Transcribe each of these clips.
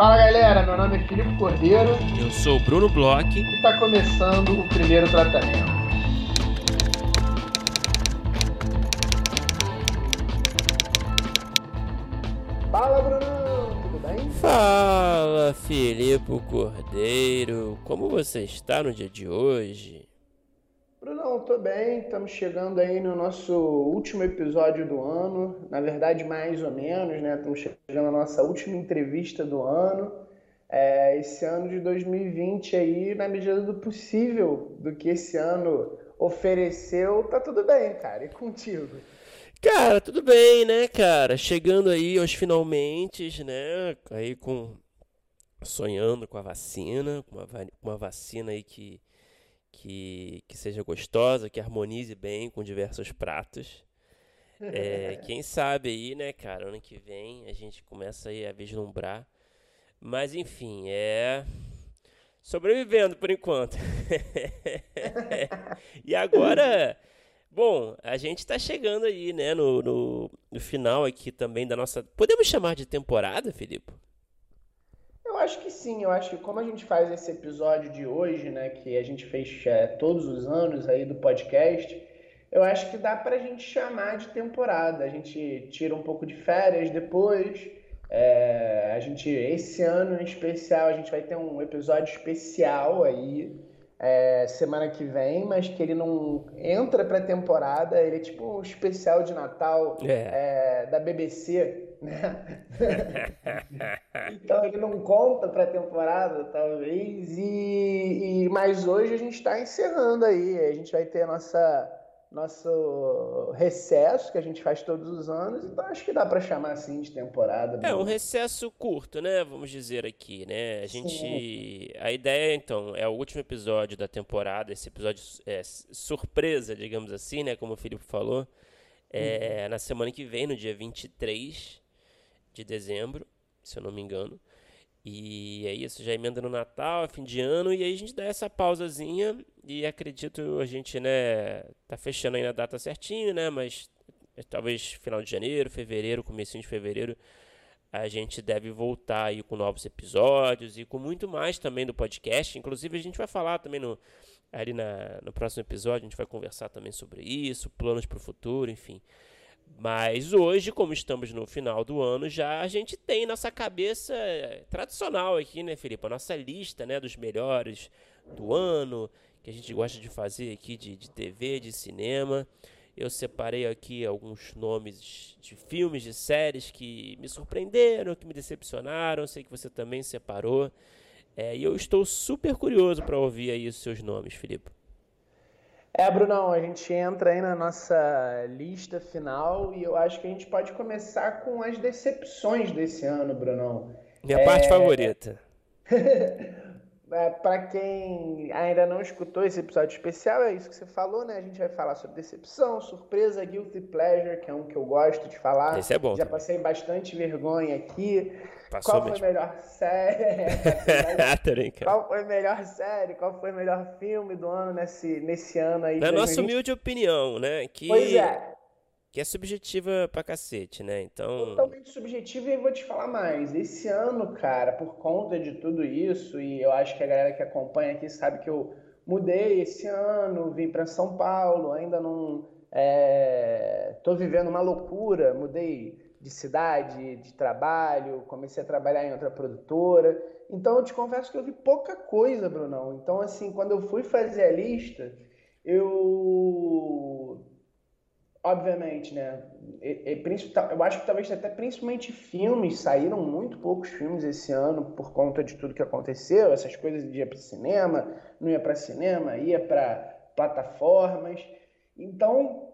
Fala galera, meu nome é Filipe Cordeiro. Eu sou o Bruno Bloch. E está começando o primeiro tratamento. Fala Bruno, tudo bem? Fala Filipe Cordeiro, como você está no dia de hoje? Brunão, tô bem, estamos chegando aí no nosso último episódio do ano, na verdade mais ou menos, né? Estamos chegando na nossa última entrevista do ano. É, esse ano de 2020 aí, na medida do possível, do que esse ano ofereceu, tá tudo bem, cara. E contigo? Cara, tudo bem, né, cara? Chegando aí aos finalmente, né? Aí com sonhando com a vacina, com uma, uma vacina aí que que, que seja gostosa, que harmonize bem com diversos pratos. É, quem sabe aí, né, cara, ano que vem a gente começa aí a vislumbrar. Mas enfim, é sobrevivendo por enquanto. e agora, bom, a gente está chegando aí, né, no, no, no final aqui também da nossa. Podemos chamar de temporada, Filipe? Eu acho que sim, eu acho que como a gente faz esse episódio de hoje, né, que a gente fez é, todos os anos aí do podcast, eu acho que dá pra gente chamar de temporada. A gente tira um pouco de férias depois. É, a gente, esse ano em especial, a gente vai ter um episódio especial aí é, semana que vem, mas que ele não entra pra temporada, ele é tipo um especial de Natal é. É, da BBC né? então ele não conta para a temporada, talvez. E, e mas hoje a gente está encerrando aí. A gente vai ter nossa nosso recesso que a gente faz todos os anos, então acho que dá para chamar assim de temporada. É um recesso curto, né? Vamos dizer aqui, né? A gente, Sim. a ideia então é o último episódio da temporada, esse episódio é surpresa, digamos assim, né? Como o Felipe falou, é uhum. na semana que vem, no dia 23 de dezembro, se eu não me engano. E é isso, já emenda no Natal, é fim de ano, e aí a gente dá essa pausazinha e acredito a gente, né, tá fechando aí na data certinho, né, mas talvez final de janeiro, fevereiro, comecinho de fevereiro, a gente deve voltar aí com novos episódios e com muito mais também do podcast. Inclusive a gente vai falar também no ali na, no próximo episódio, a gente vai conversar também sobre isso, planos para o futuro, enfim. Mas hoje, como estamos no final do ano, já a gente tem nossa cabeça tradicional aqui, né, Felipe? A nossa lista, né, dos melhores do ano, que a gente gosta de fazer aqui de, de TV, de cinema. Eu separei aqui alguns nomes de filmes, de séries que me surpreenderam, que me decepcionaram. Sei que você também separou. É, e eu estou super curioso para ouvir aí os seus nomes, Felipe. É, Brunão, a gente entra aí na nossa lista final e eu acho que a gente pode começar com as decepções desse ano, Brunão. Minha é... parte favorita. é, para quem ainda não escutou esse episódio especial, é isso que você falou, né? A gente vai falar sobre decepção, surpresa, guilty pleasure, que é um que eu gosto de falar. Esse é bom. Já passei bastante vergonha aqui. Passou Qual foi a melhor série? Qual foi a melhor série? Qual foi o melhor filme do ano nesse, nesse ano aí? Na nossa humilde opinião, né? Que... Pois é que é subjetiva pra cacete, né? Então. Totalmente subjetiva e eu vou te falar mais. Esse ano, cara, por conta de tudo isso, e eu acho que a galera que acompanha aqui sabe que eu mudei esse ano, vim para São Paulo, ainda não. É... tô vivendo uma loucura, mudei de cidade, de trabalho, comecei a trabalhar em outra produtora. Então eu te confesso que eu vi pouca coisa, Brunão. Então, assim, quando eu fui fazer a lista, eu obviamente, né? E, e, eu acho que talvez até principalmente filmes, saíram muito poucos filmes esse ano por conta de tudo que aconteceu, essas coisas de ir para cinema, não ia para cinema, ia para plataformas. Então,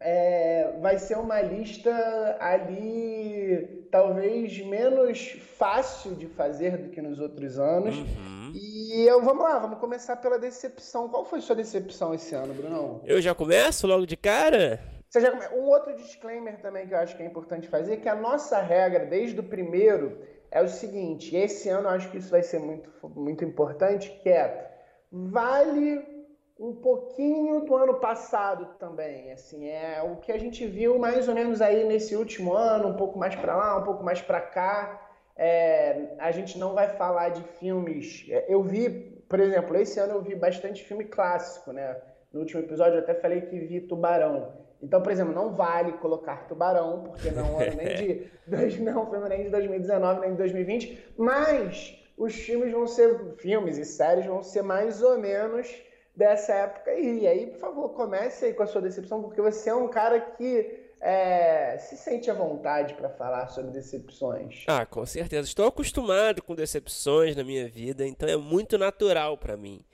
é, vai ser uma lista ali talvez menos fácil de fazer do que nos outros anos. Uhum. E eu, vamos lá, vamos começar pela decepção. Qual foi sua decepção esse ano, Brunão? Eu já começo logo de cara? Você já Um outro disclaimer também que eu acho que é importante fazer, que a nossa regra, desde o primeiro, é o seguinte, esse ano eu acho que isso vai ser muito, muito importante, que é, vale um pouquinho do ano passado também, assim, é o que a gente viu mais ou menos aí nesse último ano, um pouco mais para lá, um pouco mais para cá, é, a gente não vai falar de filmes. É, eu vi, por exemplo, esse ano eu vi bastante filme clássico, né? No último episódio eu até falei que vi Tubarão. Então, por exemplo, não vale colocar Tubarão, porque não é nem de, não, filme nem de 2019, nem de 2020, mas os filmes vão ser, filmes e séries vão ser mais ou menos dessa época aí. E aí, por favor, comece aí com a sua decepção, porque você é um cara que é, se sente à vontade para falar sobre decepções? Ah, com certeza. Estou acostumado com decepções na minha vida, então é muito natural para mim.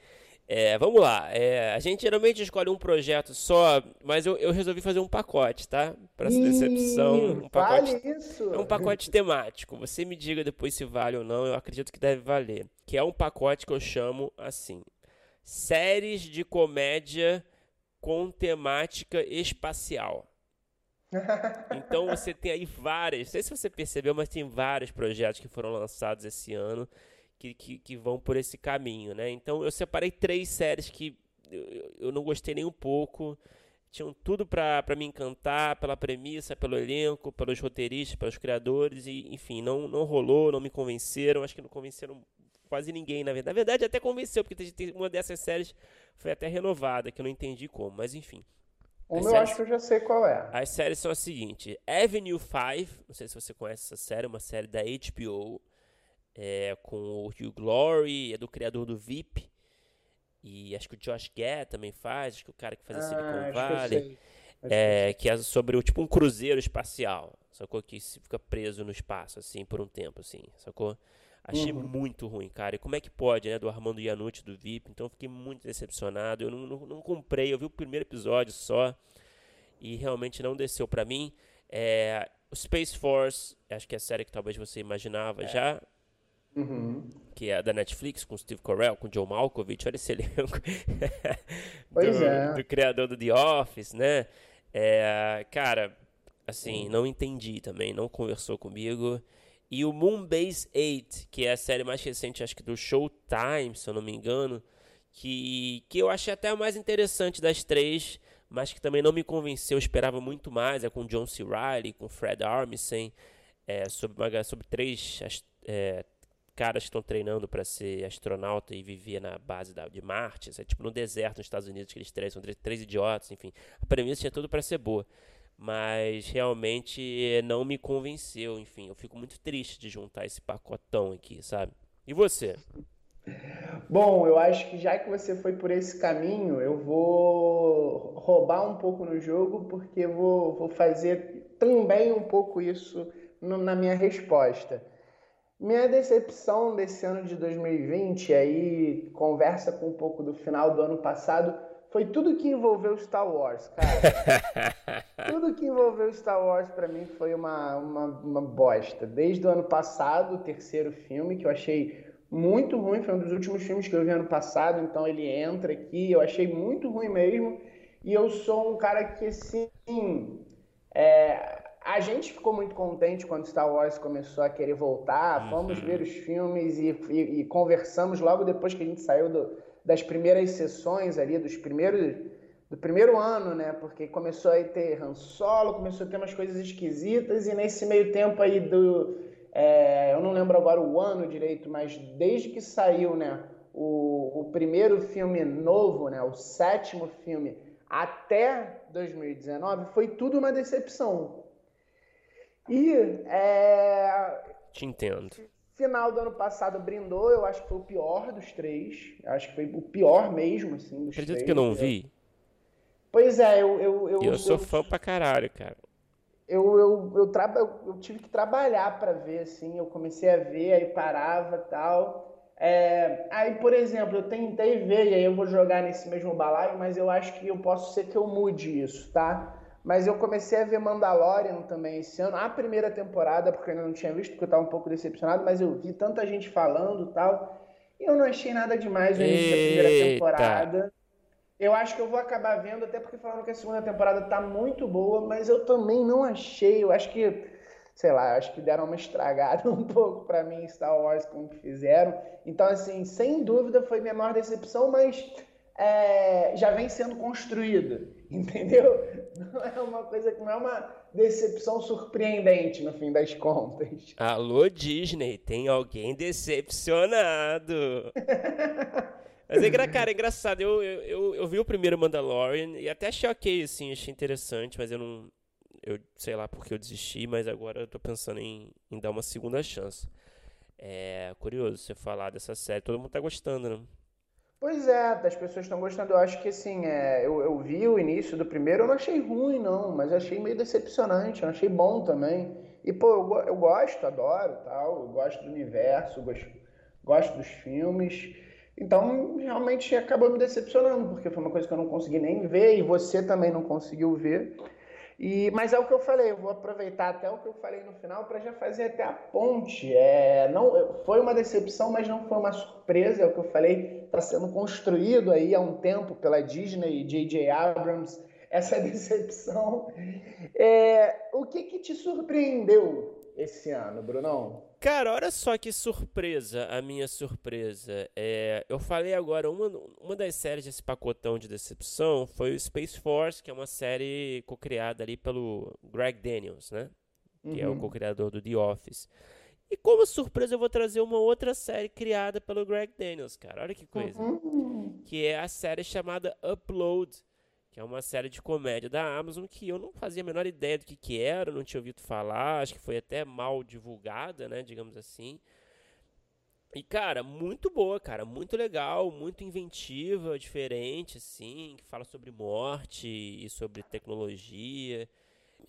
É, vamos lá. É, a gente geralmente escolhe um projeto só, mas eu, eu resolvi fazer um pacote, tá? Para essa decepção. Um pacote, vale isso. É um pacote temático. Você me diga depois se vale ou não. Eu acredito que deve valer. Que é um pacote que eu chamo assim: séries de comédia com temática espacial. Então você tem aí várias, não sei se você percebeu, mas tem vários projetos que foram lançados esse ano que, que, que vão por esse caminho, né? Então eu separei três séries que eu, eu não gostei nem um pouco, tinham tudo para me encantar pela premissa, pelo elenco, pelos roteiristas, pelos criadores e enfim, não, não rolou, não me convenceram, acho que não convenceram quase ninguém na verdade. Na verdade até convenceu, porque uma dessas séries foi até renovada, que eu não entendi como, mas enfim. Uma eu séries, acho que eu já sei qual é. As séries são as seguintes: Avenue 5, não sei se você conhece essa série, uma série da HBO, é, com o Hugh Glory, é do criador do VIP. E acho que o Josh Gad também faz, acho que o cara que faz a ah, Silicon Valley. É, que é sobre tipo um cruzeiro espacial, sacou? Que fica preso no espaço, assim, por um tempo, assim, sacou? Achei uhum. muito ruim, cara. E como é que pode, né? Do Armando Iannucci, do VIP. Então fiquei muito decepcionado. Eu não, não, não, comprei. Eu vi o primeiro episódio só. E realmente não desceu para mim. É, o Space Force, acho que é a série que talvez você imaginava é. já. Uhum. Que é da Netflix, com Steve Carell, com Joe Malkovich. Olha esse elenco. pois do, é. Do criador do The Office, né? É, cara, assim, uhum. não entendi também. Não conversou comigo. E o Moonbase 8, que é a série mais recente, acho que do Showtime, se eu não me engano, que, que eu achei até a mais interessante das três, mas que também não me convenceu, eu esperava muito mais, é com John C. Reilly, com Fred Armisen, é, sobre, uma, sobre três é, caras que estão treinando para ser astronauta e viver na base da, de Marte, é tipo no deserto nos Estados Unidos, que eles três, são três, três idiotas, enfim, a premissa tinha tudo para ser boa mas realmente não me convenceu. Enfim, eu fico muito triste de juntar esse pacotão aqui, sabe? E você? Bom, eu acho que já que você foi por esse caminho, eu vou roubar um pouco no jogo, porque vou, vou fazer também um pouco isso no, na minha resposta. Minha decepção desse ano de 2020, aí conversa com um pouco do final do ano passado, foi tudo que envolveu Star Wars, cara. tudo que envolveu Star Wars para mim foi uma, uma, uma, bosta. Desde o ano passado, o terceiro filme, que eu achei muito ruim, foi um dos últimos filmes que eu vi ano passado, então ele entra aqui, eu achei muito ruim mesmo. E eu sou um cara que, assim, é, a gente ficou muito contente quando Star Wars começou a querer voltar. Uhum. Fomos ver os filmes e, e, e conversamos logo depois que a gente saiu do, das primeiras sessões ali, dos primeiros do primeiro ano, né? Porque começou a ter Han Solo, começou a ter umas coisas esquisitas e nesse meio tempo aí do é, eu não lembro agora o ano direito, mas desde que saiu, né? O, o primeiro filme novo, né? O sétimo filme até 2019 foi tudo uma decepção. E é, te entendo Final do ano passado brindou, eu acho que foi o pior dos três. Acho que foi o pior mesmo, assim, dos Acredito três. que eu não vi. Pois é, eu. Eu, eu, eu sou eu, fã pra caralho, cara. Eu, eu, eu, traba, eu tive que trabalhar para ver, assim. Eu comecei a ver, aí parava tal. É, aí, por exemplo, eu tentei ver, e aí eu vou jogar nesse mesmo balaio, mas eu acho que eu posso ser que eu mude isso, tá? Mas eu comecei a ver Mandalorian também esse ano, a primeira temporada, porque eu ainda não tinha visto, porque eu estava um pouco decepcionado, mas eu vi tanta gente falando e tal, e eu não achei nada demais no início da primeira temporada. Eu acho que eu vou acabar vendo, até porque falando que a segunda temporada tá muito boa, mas eu também não achei, eu acho que, sei lá, acho que deram uma estragada um pouco para mim em Star Wars como que fizeram. Então, assim, sem dúvida foi minha maior decepção, mas é, já vem sendo construída, entendeu? Não é uma coisa que não é uma decepção surpreendente no fim das contas. Alô, Disney, tem alguém decepcionado. Mas é, cara, é engraçado. Eu, eu, eu, vi o primeiro Mandalorian e até achei ok, assim, achei interessante, mas eu não. Eu sei lá porque eu desisti, mas agora eu tô pensando em, em dar uma segunda chance. É curioso você falar dessa série. Todo mundo tá gostando, né? Pois é, as pessoas estão gostando. Eu acho que assim, é, eu, eu vi o início do primeiro, eu não achei ruim, não, mas achei meio decepcionante, eu achei bom também. E, pô, eu, eu gosto, adoro tal, eu gosto do universo, gosto, gosto dos filmes. Então, realmente acabou me decepcionando, porque foi uma coisa que eu não consegui nem ver e você também não conseguiu ver. E, mas é o que eu falei, eu vou aproveitar até o que eu falei no final para já fazer até a ponte. É, não, foi uma decepção, mas não foi uma surpresa, é o que eu falei, está sendo construído aí há um tempo pela Disney e J.J. Abrams, essa decepção. É, o que, que te surpreendeu esse ano, Brunão? Cara, olha só que surpresa, a minha surpresa. É, eu falei agora, uma, uma das séries desse pacotão de decepção foi o Space Force, que é uma série co-criada ali pelo Greg Daniels, né? Que uhum. é o uhum. co-criador do The Office. E como surpresa, eu vou trazer uma outra série criada pelo Greg Daniels, cara. Olha que coisa. Uhum. Que é a série chamada Upload que é uma série de comédia da Amazon que eu não fazia a menor ideia do que, que era, não tinha ouvido falar, acho que foi até mal divulgada, né, digamos assim. E, cara, muito boa, cara, muito legal, muito inventiva, diferente, assim, que fala sobre morte e sobre tecnologia.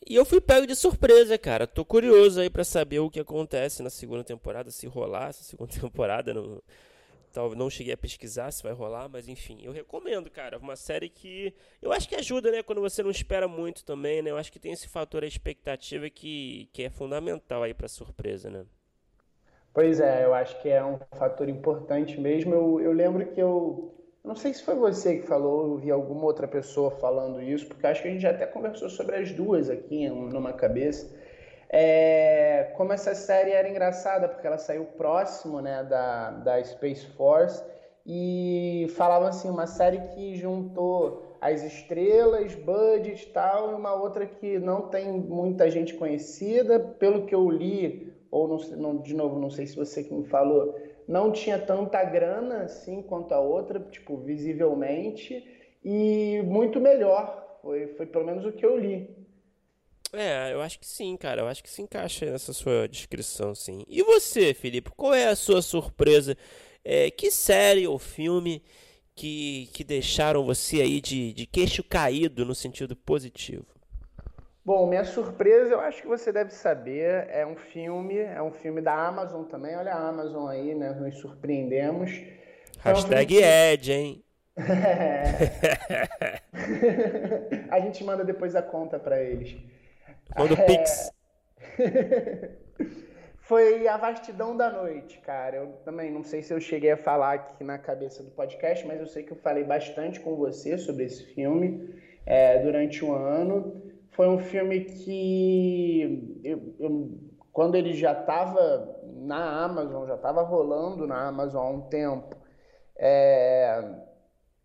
E eu fui pego de surpresa, cara. Tô curioso aí para saber o que acontece na segunda temporada, se rolar essa segunda temporada. Não, Tal, não cheguei a pesquisar se vai rolar, mas enfim, eu recomendo, cara. Uma série que eu acho que ajuda, né? Quando você não espera muito também, né? Eu acho que tem esse fator a expectativa que, que é fundamental aí pra surpresa, né? Pois é, eu acho que é um fator importante mesmo. Eu, eu lembro que eu. Não sei se foi você que falou, eu vi alguma outra pessoa falando isso, porque acho que a gente já até conversou sobre as duas aqui numa cabeça é, como essa série era engraçada, porque ela saiu próximo né, da, da Space Force e falava assim, uma série que juntou as estrelas, budget e tal, e uma outra que não tem muita gente conhecida, pelo que eu li, ou não, não, de novo, não sei se você que me falou, não tinha tanta grana assim quanto a outra, tipo, visivelmente, e muito melhor, foi, foi pelo menos o que eu li. É, eu acho que sim, cara. Eu acho que se encaixa nessa sua descrição, sim. E você, Felipe? Qual é a sua surpresa? É, que série ou filme que, que deixaram você aí de, de queixo caído no sentido positivo? Bom, minha surpresa, eu acho que você deve saber, é um filme, é um filme da Amazon também. Olha a Amazon aí, né? Nos surpreendemos. Hashtag é um Ed, hein? É. a gente manda depois a conta para eles. Manda o é... Pix. Foi a vastidão da noite, cara. Eu também não sei se eu cheguei a falar aqui na cabeça do podcast, mas eu sei que eu falei bastante com você sobre esse filme é, durante o ano. Foi um filme que, eu, eu, quando ele já estava na Amazon, já estava rolando na Amazon há um tempo, é,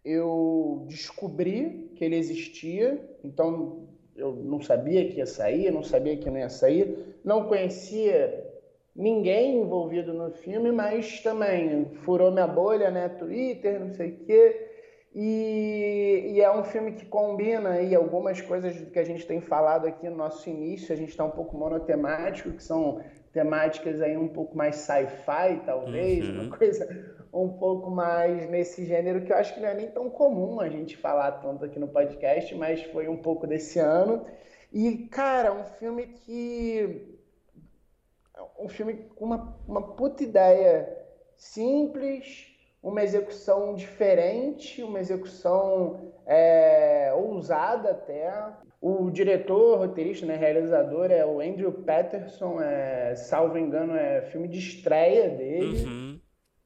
eu descobri que ele existia. Então, eu não sabia que ia sair, não sabia que não ia sair, não conhecia ninguém envolvido no filme, mas também furou minha bolha, né? Twitter, não sei o quê. E, e, é um filme que combina aí algumas coisas que a gente tem falado aqui no nosso início. A gente está um pouco monotemático, que são temáticas aí um pouco mais sci-fi, talvez, uhum. uma coisa um pouco mais nesse gênero que eu acho que não é nem tão comum a gente falar tanto aqui no podcast, mas foi um pouco desse ano. E, cara, um filme que. Um filme com uma, uma puta ideia simples, uma execução diferente, uma execução é, ousada até. O diretor, roteirista, né, realizador é o Andrew Patterson, é, salvo engano, é filme de estreia dele. Uhum.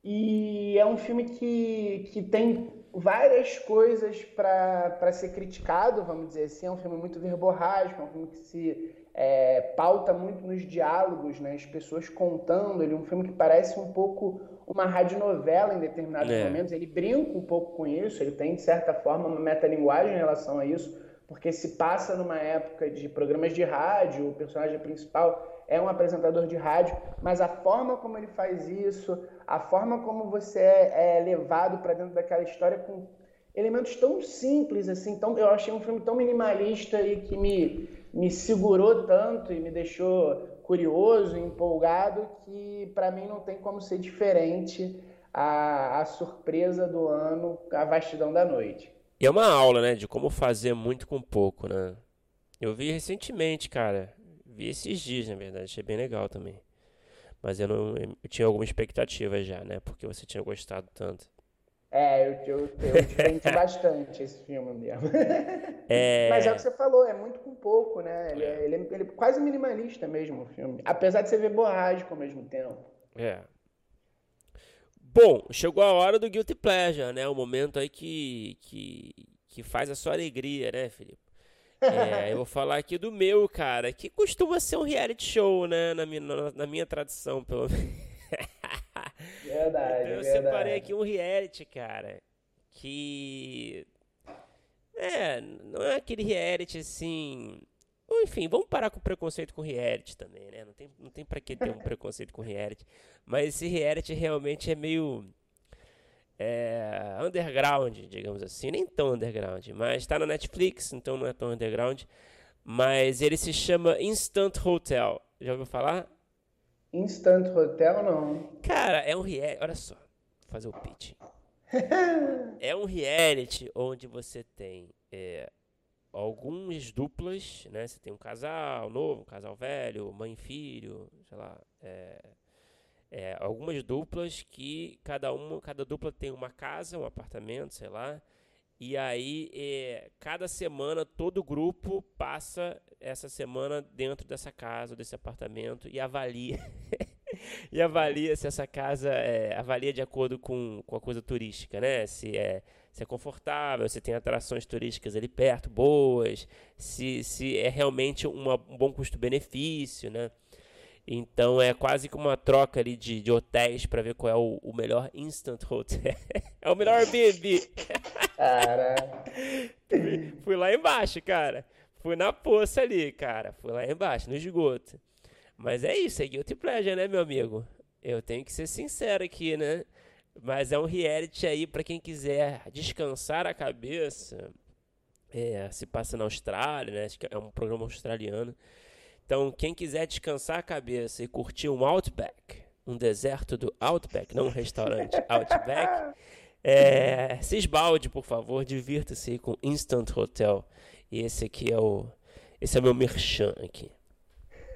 E é um filme que, que tem várias coisas para ser criticado, vamos dizer assim. É um filme muito verborrágico, é um filme que se é, pauta muito nos diálogos, né? as pessoas contando. Ele é um filme que parece um pouco uma radionovela em determinados é. momentos. Ele brinca um pouco com isso, ele tem, de certa forma, uma metalinguagem em relação a isso, porque se passa numa época de programas de rádio, o personagem principal é um apresentador de rádio, mas a forma como ele faz isso, a forma como você é, é levado para dentro daquela história com elementos tão simples assim, tão, eu achei um filme tão minimalista e que me, me segurou tanto e me deixou curioso, empolgado, que para mim não tem como ser diferente a, a surpresa do ano, a vastidão da noite. E é uma aula, né, de como fazer muito com pouco, né? Eu vi recentemente, cara. Vi esses dias, na verdade. Achei bem legal também. Mas eu não eu tinha alguma expectativa já, né? Porque você tinha gostado tanto. É, eu, eu, eu bastante esse filme mesmo. É... Mas é o que você falou, é muito com pouco, né? Ele é, ele é, ele é quase minimalista mesmo o filme. Apesar de você ver borrágico ao mesmo tempo. É. Bom, chegou a hora do Guilty Pleasure, né? O momento aí que, que, que faz a sua alegria, né, Felipe? É, eu vou falar aqui do meu, cara, que costuma ser um reality show, né? Na minha, na, na minha tradição, pelo menos. Verdade. Então eu verdade. separei aqui um reality, cara, que. É, não é aquele reality assim. Enfim, vamos parar com o preconceito com reality também, né? Não tem, não tem pra que ter um preconceito com reality. Mas esse reality realmente é meio. É, underground, digamos assim. Nem tão underground, mas tá na Netflix, então não é tão underground. Mas ele se chama Instant Hotel. Já ouviu falar? Instant Hotel, não. Cara, é um reality. Olha só, vou fazer o pitch. é um reality onde você tem é, algumas duplas, né? Você tem um casal novo, um casal velho, mãe e filho, sei lá. É, é, algumas duplas que cada uma, cada dupla tem uma casa, um apartamento, sei lá. E aí, é, cada semana, todo grupo passa essa semana dentro dessa casa, desse apartamento e avalia. e avalia se essa casa é, avalia de acordo com, com a coisa turística, né? Se é, se é confortável, se tem atrações turísticas ali perto, boas, se, se é realmente uma, um bom custo-benefício, né? Então é quase que uma troca ali de, de hotéis para ver qual é o, o, melhor instant hotel. é o melhor Airbnb. Cara. Fui lá embaixo, cara. Fui na poça ali, cara. Fui lá embaixo, no esgoto. Mas é isso, é guilty pleasure, né, meu amigo? Eu tenho que ser sincero aqui, né? Mas é um reality aí para quem quiser descansar a cabeça. É, se passa na Austrália, né? É um programa australiano. Então, quem quiser descansar a cabeça e curtir um Outback, um deserto do Outback, não um restaurante, Outback, é, se esbalde, por favor, divirta-se com Instant Hotel. E esse aqui é o, esse é o meu merchan aqui.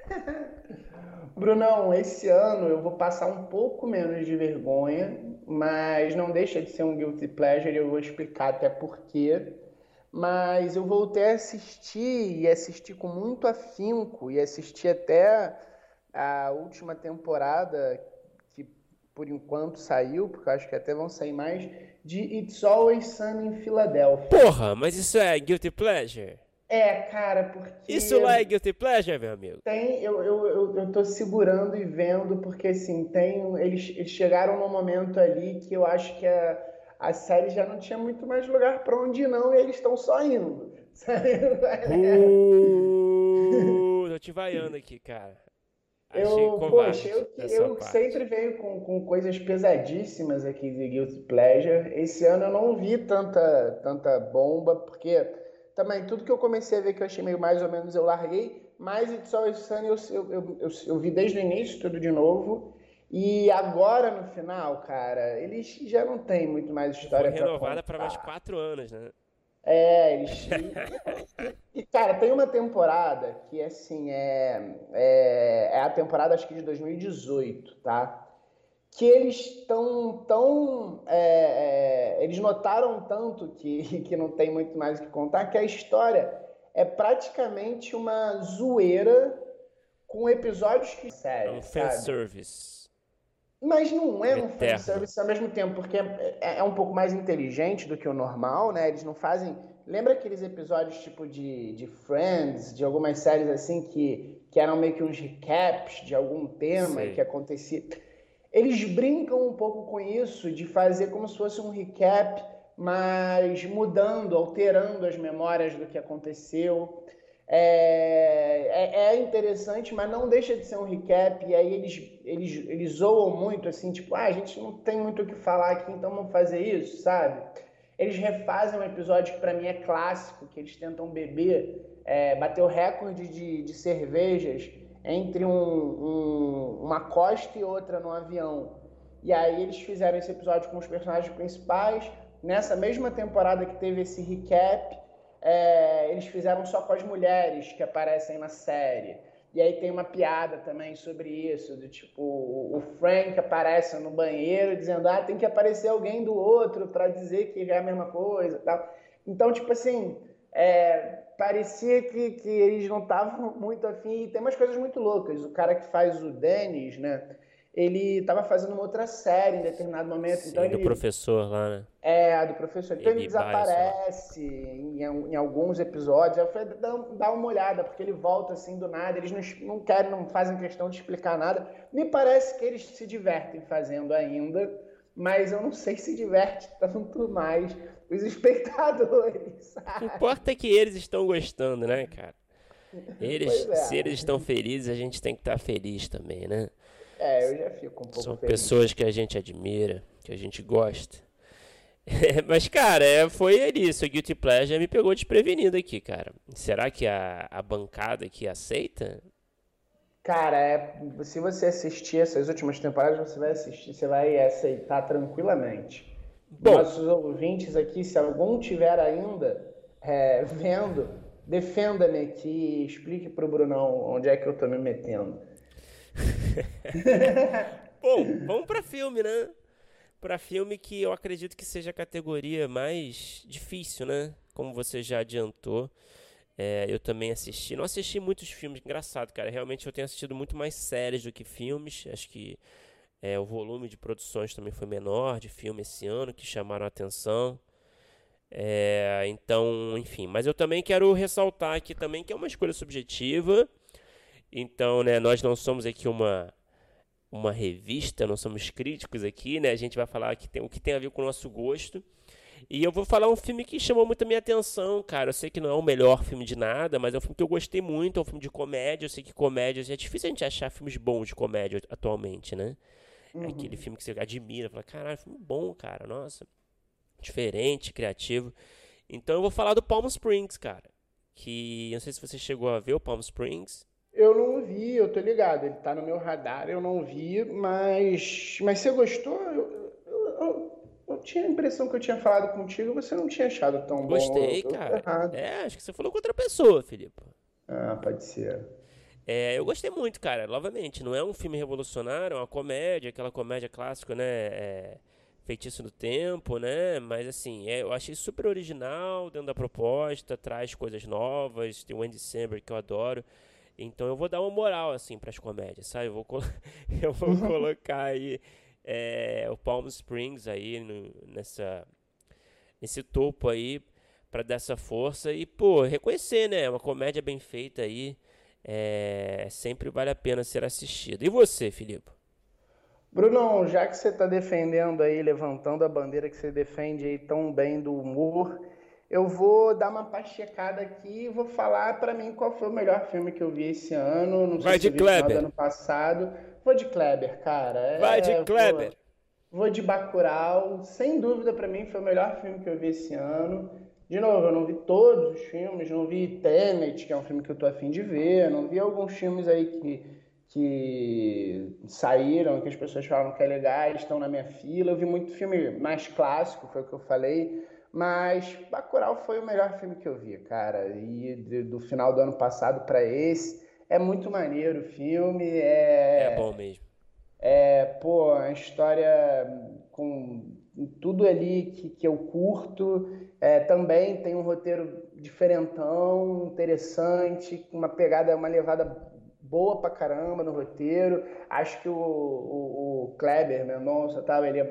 Brunão, esse ano eu vou passar um pouco menos de vergonha, mas não deixa de ser um guilty pleasure, eu vou explicar até porquê mas eu voltei a assistir e assistir com muito afinco e assisti até a última temporada que por enquanto saiu, porque eu acho que até vão sair mais, de It's Always Sunny em Filadélfia. Porra, mas isso é guilty pleasure? É, cara, porque. Isso lá é guilty pleasure, meu amigo? Tem, eu, eu, eu, eu tô segurando e vendo, porque assim, tem. Eles, eles chegaram num momento ali que eu acho que a a série já não tinha muito mais lugar para onde ir, não, e eles estão só indo. Uh, tô te vaiando aqui, cara. eu, poxa, eu, eu sempre venho com, com coisas pesadíssimas aqui de Guilty Pleasure. Esse ano eu não vi tanta, tanta bomba, porque também tudo que eu comecei a ver que eu achei meio mais ou menos eu larguei. Mas It's Always Sunny eu, eu, eu, eu, eu vi desde o início tudo de novo. E agora no final, cara, eles já não tem muito mais história Foi renovada para mais quatro anos, né? É, eles. e, cara, tem uma temporada que, assim, é, é, é a temporada, acho que de 2018, tá? Que eles estão tão. É, é, eles notaram tanto que, que não tem muito mais o que contar, que a história é praticamente uma zoeira com episódios que. Sério. É um fanservice. Mas não é um fanservice ao mesmo tempo, porque é, é, é, um pouco mais inteligente do que o normal, né? Eles não fazem. Lembra aqueles episódios tipo de, de Friends, de algumas séries assim, que, que eram meio que uns recaps de algum tema Sim. que acontecia? Eles brincam um pouco com isso, de fazer como se fosse um recap, mas mudando, alterando as memórias do que aconteceu. É, é, é, interessante, mas não deixa de ser um recap. E aí eles, eles, eles zoam muito, assim, tipo, ah, a gente não tem muito o que falar aqui, então vamos fazer isso, sabe? Eles refazem um episódio que para mim é clássico, que eles tentam beber, é, bater o recorde de, de cervejas entre um, um, uma costa e outra no avião. E aí eles fizeram esse episódio com os personagens principais. Nessa mesma temporada que teve esse recap, é, eles fizeram só com as mulheres que aparecem na série. E aí tem uma piada também sobre isso, do tipo, o Frank aparece no banheiro dizendo, ah, tem que aparecer alguém do outro para dizer que é a mesma coisa tal. Então, tipo assim, é, parecia que, que eles não estavam muito afim. E tem umas coisas muito loucas. O cara que faz o Dennis, né? Ele estava fazendo uma outra série em determinado momento. Sim, então do ele, professor lá, né? É, a do professor. Então ele, ele desaparece em, em, alguns episódios. Eu falei, dá, dá, uma olhada, porque ele volta assim do nada. Eles não, não querem, não fazem questão de explicar nada. Me parece que eles se divertem fazendo ainda, mas eu não sei se diverte tanto mais os espectadores. Sabe? O que importa é que eles estão gostando, né, cara? Eles, é. se eles estão felizes, a gente tem que estar feliz também, né? É, eu já fico um pouco São feliz. pessoas que a gente admira, que a gente gosta. mas, cara, é, foi isso. A Guilty Pleasure me pegou desprevenido aqui, cara. Será que a, a bancada aqui aceita? Cara, é, se você assistir essas últimas temporadas, você vai assistir, você vai aceitar tranquilamente. Bom, nossos ouvintes aqui, se algum tiver ainda é, vendo, defenda-me aqui explique para o Brunão onde é que eu estou me metendo. Bom, vamos para filme, né? Para filme que eu acredito que seja a categoria mais difícil, né? Como você já adiantou. É, eu também assisti. Não assisti muitos filmes, engraçado, cara. Realmente eu tenho assistido muito mais séries do que filmes. Acho que é, o volume de produções também foi menor de filme esse ano que chamaram a atenção. É, então, enfim, mas eu também quero ressaltar aqui também que é uma escolha subjetiva. Então, né, nós não somos aqui uma uma revista, não somos críticos aqui, né? A gente vai falar que tem, o que tem a ver com o nosso gosto. E eu vou falar um filme que chamou muito a minha atenção, cara. Eu sei que não é o melhor filme de nada, mas é um filme que eu gostei muito, é um filme de comédia. Eu sei que comédia é difícil a gente achar filmes bons de comédia atualmente, né? Uhum. É aquele filme que você admira, fala, caralho, filme bom, cara, nossa. Diferente, criativo. Então eu vou falar do Palm Springs, cara. Que não sei se você chegou a ver o Palm Springs. Eu não vi, eu tô ligado, ele tá no meu radar, eu não vi, mas. Mas você gostou? Eu, eu, eu, eu tinha a impressão que eu tinha falado contigo, você não tinha achado tão Gostei, bom. Gostei, cara. É, acho que você falou com outra pessoa, Felipe. Ah, pode ser. É, eu gostei muito, cara. Novamente, não é um filme revolucionário, é uma comédia, aquela comédia clássica, né? É, feitiço do tempo, né? Mas assim, é, eu achei super original dentro da proposta, traz coisas novas, tem o Andy Samberg que eu adoro. Então eu vou dar uma moral assim para as comédias, sabe? Eu vou, eu vou colocar aí é, o Palm Springs aí no, nessa nesse topo aí para dar essa força e pô reconhecer, né? Uma comédia bem feita aí é, sempre vale a pena ser assistido. E você, Filipe? Bruno, já que você está defendendo aí, levantando a bandeira que você defende aí tão bem do humor, eu vou dar uma pachecada aqui e vou falar para mim qual foi o melhor filme que eu vi esse ano. Não Vai de Kleber. ano passado. Vou de Kleber, cara. É, Vai de Kleber. Vou, vou de Bacurau. Sem dúvida, para mim, foi o melhor filme que eu vi esse ano. De novo, eu não vi todos os filmes, não vi Tenet, que é um filme que eu tô afim de ver, não vi alguns filmes aí que, que saíram, que as pessoas falam que é legal, estão na minha fila. Eu vi muito filme mais clássico, foi o que eu falei, mas Bacurau foi o melhor filme que eu vi, cara. E de, do final do ano passado para esse, é muito maneiro o filme. É, é bom mesmo. É, pô, a história com tudo ali que, que eu curto. É, também tem um roteiro diferentão, interessante, uma pegada, uma levada boa pra caramba no roteiro. Acho que o, o, o Kleber, meu irmão, tal, ele é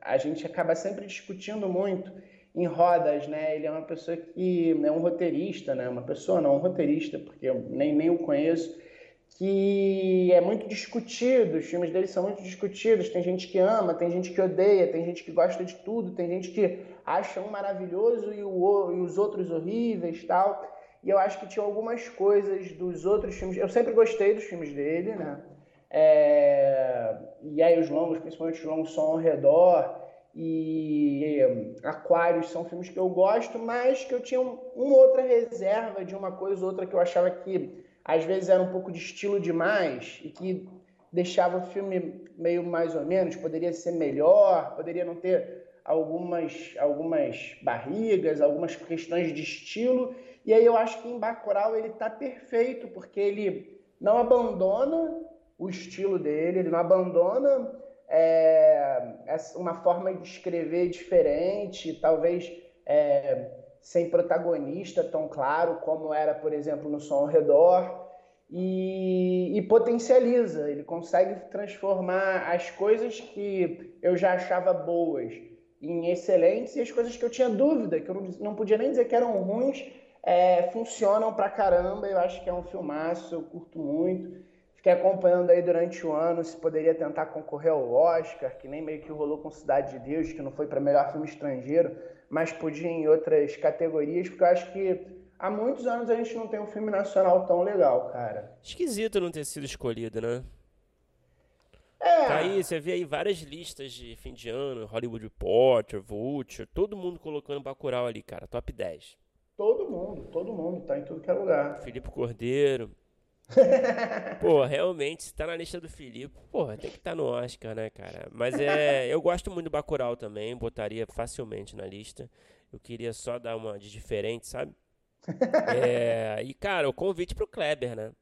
a gente acaba sempre discutindo muito em rodas, né? Ele é uma pessoa que é um roteirista, né? Uma pessoa não, um roteirista, porque eu nem, nem o conheço, que é muito discutido, os filmes dele são muito discutidos, tem gente que ama, tem gente que odeia, tem gente que gosta de tudo, tem gente que acha um maravilhoso e, o, e os outros horríveis tal. E eu acho que tinha algumas coisas dos outros filmes. Eu sempre gostei dos filmes dele, né? É... E aí os longos, principalmente os longos, são ao redor. E Aquários são filmes que eu gosto, mas que eu tinha um, uma outra reserva de uma coisa ou outra que eu achava que às vezes era um pouco de estilo demais e que deixava o filme meio mais ou menos, poderia ser melhor, poderia não ter algumas, algumas barrigas, algumas questões de estilo. E aí eu acho que em Bacurau ele está perfeito, porque ele não abandona o estilo dele, ele não abandona é, uma forma de escrever diferente, talvez é, sem protagonista tão claro como era, por exemplo, no Som ao Redor, e, e, potencializa, ele consegue transformar as coisas que eu já achava boas em excelentes e as coisas que eu tinha dúvida, que eu não, não podia nem dizer que eram ruins, é, funcionam pra caramba. Eu acho que é um filmaço, eu curto muito. Fiquei acompanhando aí durante o ano se poderia tentar concorrer ao Oscar, que nem meio que rolou com Cidade de Deus, que não foi para melhor filme estrangeiro, mas podia em outras categorias, porque eu acho que há muitos anos a gente não tem um filme nacional tão legal, cara. Esquisito não ter sido escolhido, né? É. Tá aí, você vê aí várias listas de fim de ano, Hollywood Reporter, Vulture, todo mundo colocando Bacurau ali, cara, top 10. Todo mundo, todo mundo, tá em tudo que é lugar. Felipe Cordeiro. pô, realmente, se tá na lista do Felipe, pô, tem que estar tá no Oscar, né, cara? Mas é, eu gosto muito do Bacurau também, botaria facilmente na lista. Eu queria só dar uma de diferente, sabe? É, e, cara, o convite pro Kleber, né?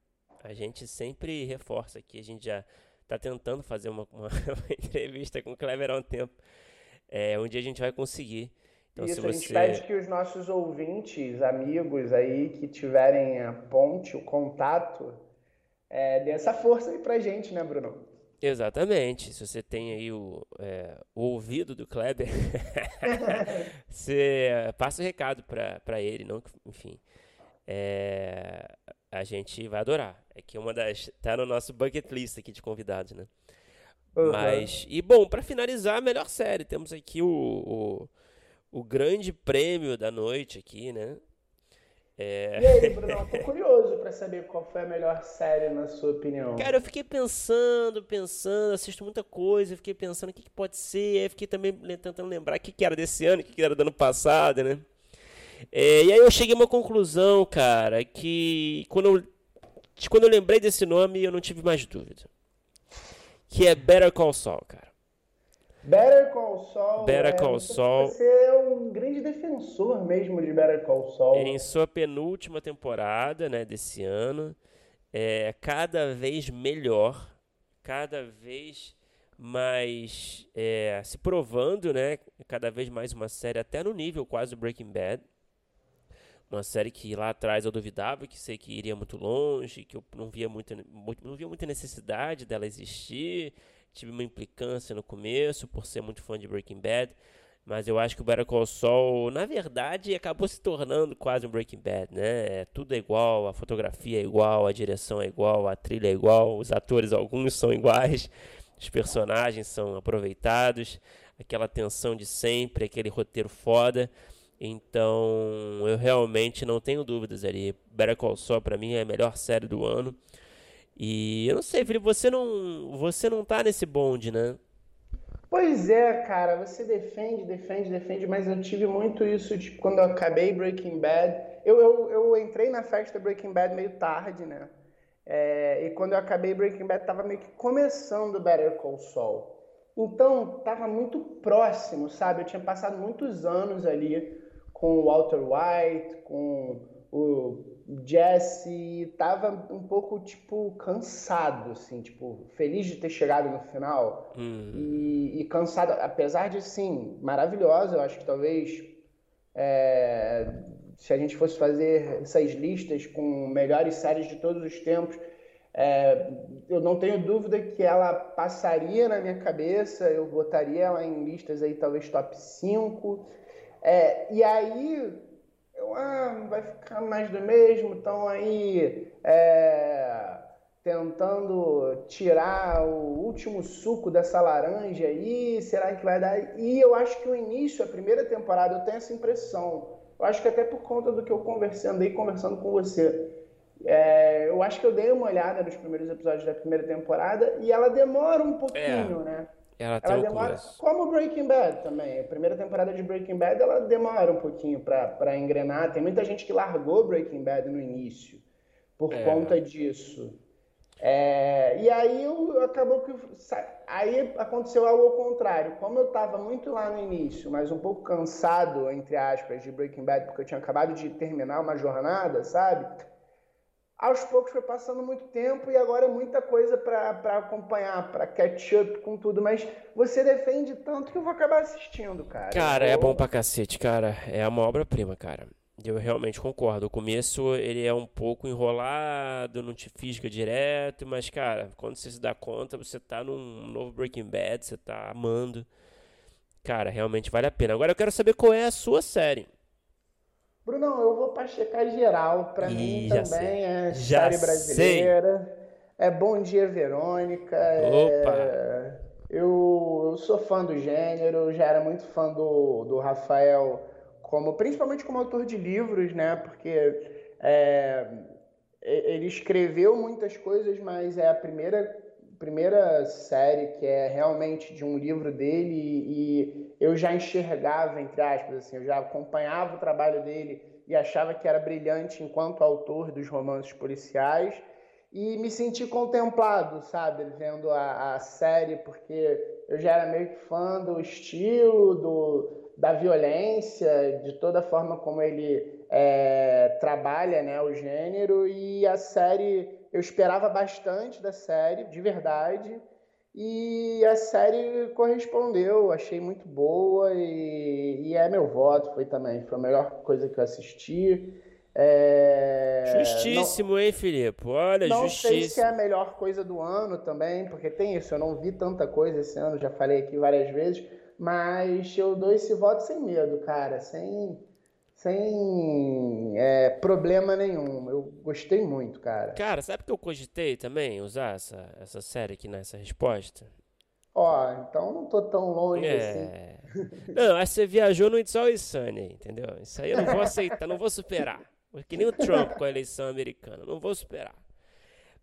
A gente sempre reforça aqui, a gente já tá tentando fazer uma, uma, uma entrevista com o Kleber há um tempo. É, um dia a gente vai conseguir. Então, Isso, a gente pede que os nossos ouvintes, amigos aí que tiverem a ponte, o contato, é, dê essa força aí pra gente, né, Bruno? Exatamente. Se você tem aí o, é, o ouvido do Kleber, você passa o recado para ele, não, enfim. É, a gente vai adorar. É que uma das tá no nosso bucket list aqui de convidados, né? Uhum. Mas e bom, para finalizar a melhor série, temos aqui o, o, o, grande prêmio da noite aqui, né? É... E aí, Bruno, tô curioso para saber qual foi a melhor série na sua opinião. Cara, eu fiquei pensando, pensando, assisto muita coisa, fiquei pensando o que, que pode ser, aí fiquei também tentando lembrar o que, que era desse ano, o que, que era do ano passado, né? É, e aí eu cheguei a uma conclusão, cara, que quando eu, quando eu lembrei desse nome eu não tive mais dúvida. Que é Better Call Saul, cara. Better Call Saul. Better é, Call Saul. Você é um grande defensor mesmo de Better Call Saul. Em sua penúltima temporada, né, desse ano, é cada vez melhor, cada vez mais é, se provando, né, cada vez mais uma série até no nível quase do Breaking Bad. Uma série que lá atrás eu duvidava que sei que iria muito longe, que eu não via muita, não via muita necessidade dela existir tive uma implicância no começo por ser muito fã de Breaking Bad, mas eu acho que o Better Call Saul, na verdade, acabou se tornando quase um Breaking Bad, né? É, tudo é igual, a fotografia é igual, a direção é igual, a trilha é igual, os atores alguns são iguais, os personagens são aproveitados, aquela tensão de sempre, aquele roteiro foda. Então, eu realmente não tenho dúvidas ali. Better Call Saul para mim é a melhor série do ano. E eu não sei, Felipe, você não, você não tá nesse bonde, né? Pois é, cara, você defende, defende, defende, mas eu tive muito isso, tipo, quando eu acabei Breaking Bad. Eu, eu, eu entrei na festa Breaking Bad meio tarde, né? É, e quando eu acabei Breaking Bad, tava meio que começando Better Call Saul. Então, tava muito próximo, sabe? Eu tinha passado muitos anos ali com o Walter White, com o Jesse tava um pouco, tipo, cansado, assim, tipo, feliz de ter chegado no final uhum. e, e, cansado, apesar de, sim, maravilhosa, eu acho que talvez é, se a gente fosse fazer essas listas com melhores séries de todos os tempos, é, eu não tenho dúvida que ela passaria na minha cabeça, eu botaria ela em listas aí, talvez top 5, é, e aí eu, ah, vai ficar mais do mesmo, então aí é, tentando tirar o último suco dessa laranja aí, será que vai dar? E eu acho que o início, a primeira temporada, eu tenho essa impressão. Eu acho que até por conta do que eu conversei, andei conversando com você. É, eu acho que eu dei uma olhada nos primeiros episódios da primeira temporada e ela demora um pouquinho, é, né? Ela, ela demora, como Breaking Bad também. A primeira temporada de Breaking Bad ela demora um pouquinho para engrenar. Tem muita gente que largou Breaking Bad no início por é. conta disso. É, e aí eu, acabou que aí aconteceu algo ao contrário. Como eu estava muito lá no início, mas um pouco cansado entre aspas de Breaking Bad porque eu tinha acabado de terminar uma jornada, sabe? Aos poucos foi passando muito tempo e agora é muita coisa para acompanhar, para catch up com tudo. Mas você defende tanto que eu vou acabar assistindo, cara. Cara, é bom pra cacete, cara. É uma obra-prima, cara. Eu realmente concordo. O começo ele é um pouco enrolado, não te fisga direto, mas cara, quando você se dá conta, você tá num novo Breaking Bad, você tá amando. Cara, realmente vale a pena. Agora eu quero saber qual é a sua série. Brunão, eu vou para checar geral. Para mim também sei. é série brasileira. Sei. É Bom Dia Verônica. Opa! É... Eu, eu sou fã do gênero, já era muito fã do, do Rafael como principalmente como autor de livros, né? Porque é, ele escreveu muitas coisas, mas é a primeira primeira série que é realmente de um livro dele e eu já enxergava entre aspas assim, eu já acompanhava o trabalho dele e achava que era brilhante enquanto autor dos romances policiais e me senti contemplado, sabe, vendo a, a série porque eu já era meio que fã do estilo, do da violência, de toda a forma como ele é, trabalha né, o gênero. E a série, eu esperava bastante da série, de verdade. E a série correspondeu, achei muito boa e, e é meu voto, foi também, foi a melhor coisa que eu assisti. É... Justíssimo, não, hein, Filipe? Olha, não justíssimo. Não sei se é a melhor coisa do ano também, porque tem isso, eu não vi tanta coisa esse ano, já falei aqui várias vezes, mas eu dou esse voto sem medo, cara, sem, sem é, problema nenhum. Eu gostei muito, cara. Cara, sabe que eu cogitei também usar essa, essa série aqui nessa resposta? Ó, então não tô tão longe é... assim. Não, aí você viajou no It's Always Sunny, entendeu? Isso aí eu não vou aceitar, não vou superar. Que nem o Trump com a eleição americana, não vou superar.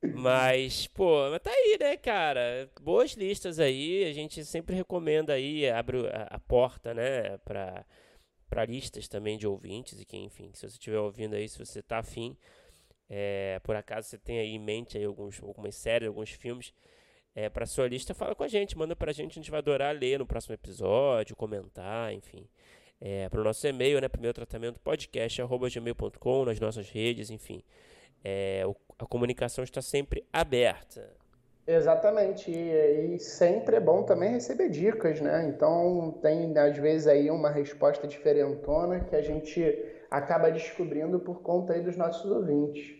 Mas, pô, mas tá aí, né, cara? Boas listas aí. A gente sempre recomenda aí, abre a, a porta, né, pra, pra listas também de ouvintes. E que, enfim, se você estiver ouvindo aí, se você tá afim, é, por acaso você tem aí em mente aí alguns, algumas séries, alguns filmes, é, pra sua lista, fala com a gente, manda pra gente, a gente vai adorar ler no próximo episódio, comentar, enfim. É, pro nosso e-mail, né, primeiro tratamento podcast, gmail.com, nas nossas redes, enfim. É, o a comunicação está sempre aberta. Exatamente, e, e, sempre é bom também receber dicas, né? Então tem às vezes aí uma resposta diferentona que a gente acaba descobrindo por conta aí dos nossos ouvintes.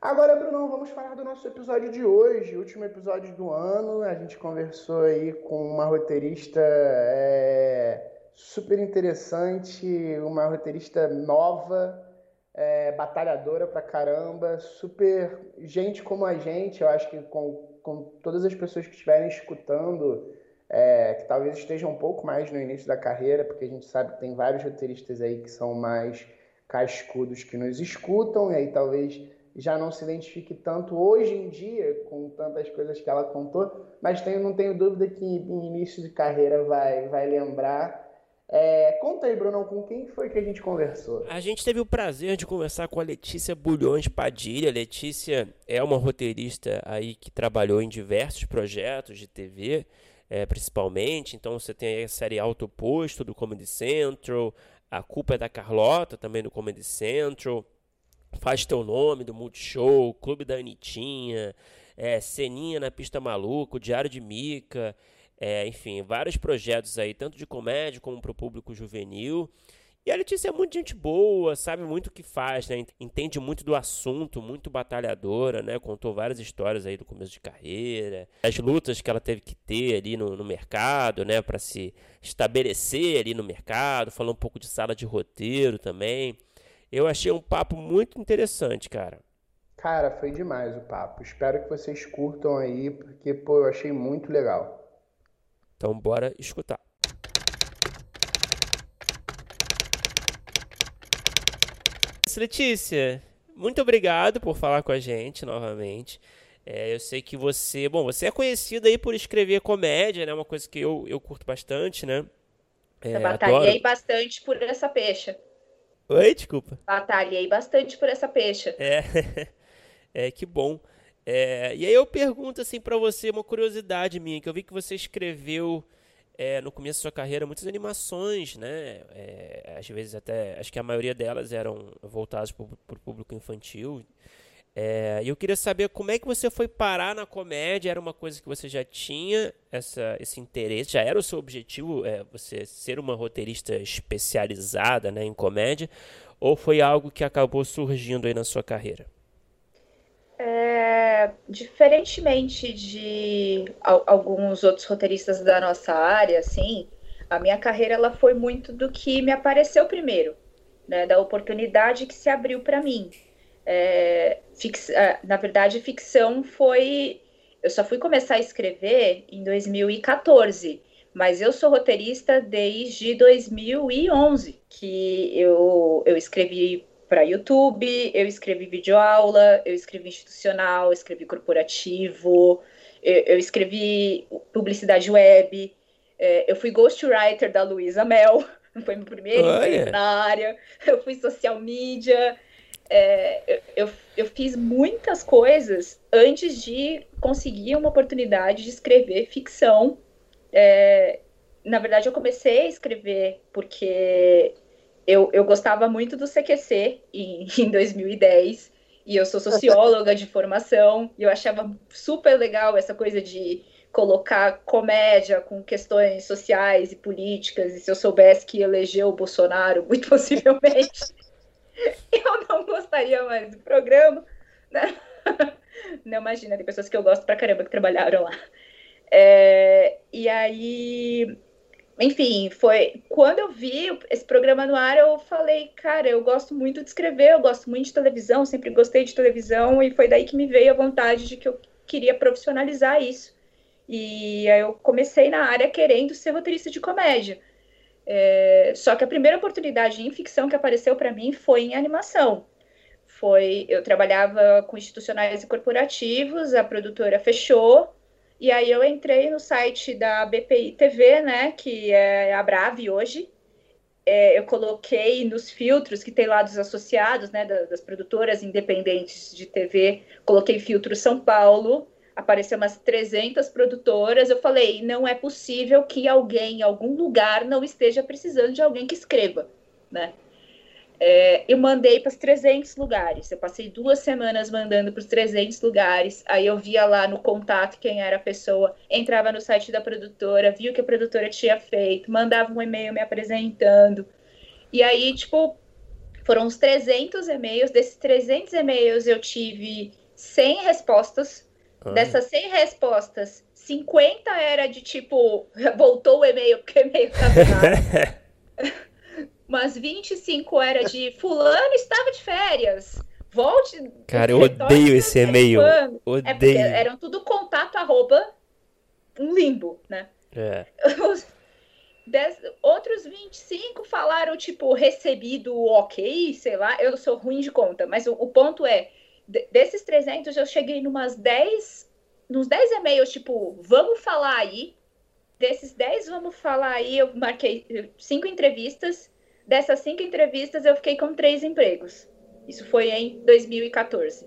Agora, Bruno, vamos falar do nosso episódio de hoje, último episódio do ano. A gente conversou aí com uma roteirista é, super interessante, uma roteirista nova, é, batalhadora pra caramba, super gente como a gente, eu acho que com, com todas as pessoas que estiverem escutando, é, que talvez estejam um pouco mais no início da carreira, porque a gente sabe que tem vários roteiristas aí que são mais cascudos que nos escutam, e aí talvez já não se identifique tanto hoje em dia com tantas coisas que ela contou, mas tenho, não tenho dúvida que em início de carreira vai, vai lembrar é, conta aí, Bruno, com quem foi que a gente conversou? A gente teve o prazer de conversar com a Letícia Bulhões Padilha. Letícia é uma roteirista aí que trabalhou em diversos projetos de TV, é, principalmente. Então você tem a série Alto Posto do Comedy Central, A Culpa é da Carlota também do Comedy Central, Faz Teu Nome do Multishow, Clube da Anitinha, é, Ceninha na Pista Maluca, Diário de Mica. É, enfim, vários projetos aí, tanto de comédia como para o público juvenil. E a Letícia é muito gente boa, sabe muito o que faz, né? Entende muito do assunto, muito batalhadora, né? Contou várias histórias aí do começo de carreira, as lutas que ela teve que ter ali no, no mercado, né? Para se estabelecer ali no mercado, falou um pouco de sala de roteiro também. Eu achei um papo muito interessante, cara. Cara, foi demais o papo. Espero que vocês curtam aí, porque, pô, eu achei muito legal. Então, bora escutar. Letícia, muito obrigado por falar com a gente novamente. É, eu sei que você, bom, você é conhecida aí por escrever comédia, né? Uma coisa que eu, eu curto bastante, né? É, eu batalhei adoro. bastante por essa peixe. Oi, desculpa. Batalhei bastante por essa peixe. É, é que bom. É, e aí eu pergunto assim para você uma curiosidade minha, que eu vi que você escreveu é, no começo da sua carreira muitas animações, né? É, às vezes até, acho que a maioria delas eram voltadas para o público infantil. É, e eu queria saber como é que você foi parar na comédia. Era uma coisa que você já tinha essa, esse interesse? Já era o seu objetivo é, você ser uma roteirista especializada né, em comédia? Ou foi algo que acabou surgindo aí na sua carreira? É, diferentemente de alguns outros roteiristas da nossa área, assim, a minha carreira ela foi muito do que me apareceu primeiro, né, da oportunidade que se abriu para mim. É, fix, é, na verdade, ficção foi. Eu só fui começar a escrever em 2014, mas eu sou roteirista desde 2011, que eu, eu escrevi para YouTube, eu escrevi videoaula, eu escrevi institucional, eu escrevi corporativo, eu, eu escrevi publicidade web, é, eu fui ghostwriter da Luísa Mel, foi meu primeiro emprego na área, eu fui social media, é, eu, eu fiz muitas coisas antes de conseguir uma oportunidade de escrever ficção. É, na verdade, eu comecei a escrever porque eu, eu gostava muito do CQC em, em 2010 e eu sou socióloga de formação e eu achava super legal essa coisa de colocar comédia com questões sociais e políticas e se eu soubesse que elegeu o Bolsonaro, muito possivelmente eu não gostaria mais do programa. Né? Não imagina, tem pessoas que eu gosto pra caramba que trabalharam lá. É, e aí, enfim, foi quando eu vi esse programa no ar, eu falei, cara, eu gosto muito de escrever, eu gosto muito de televisão, sempre gostei de televisão, e foi daí que me veio a vontade de que eu queria profissionalizar isso. E aí eu comecei na área querendo ser roteirista de comédia. É, só que a primeira oportunidade em ficção que apareceu para mim foi em animação. Foi, eu trabalhava com institucionais e corporativos, a produtora fechou, e aí eu entrei no site da BPI TV, né, que é a Brave hoje. É, eu coloquei nos filtros que tem lá dos associados, né, das, produtoras independentes de TV, coloquei filtro São Paulo, apareceu umas 300 produtoras. Eu falei, não é possível que alguém em algum lugar não esteja precisando de alguém que escreva, né? É, eu mandei para os 300 lugares. Eu passei duas semanas mandando para os 300 lugares. Aí eu via lá no contato quem era a pessoa, entrava no site da produtora, via o que a produtora tinha feito, mandava um e-mail me apresentando. E aí, tipo, foram uns 300 e-mails. Desses 300 e-mails eu tive 100 respostas Dessas 100 respostas, 50 era de tipo, voltou o e-mail porque o e-mail estava Mas 25 era de fulano estava de férias. Volte. Cara, eu odeio esse e-mail. É odeio. É eram tudo contato arroba um limbo, né? É. Os, dez, outros 25 falaram, tipo, recebido ok, sei lá. Eu sou ruim de conta, mas o, o ponto é desses 300, eu cheguei numas 10, nos 10 e-mails, tipo, vamos falar aí. Desses 10, vamos falar aí, eu marquei cinco entrevistas. Dessas cinco entrevistas, eu fiquei com três empregos. Isso foi em 2014.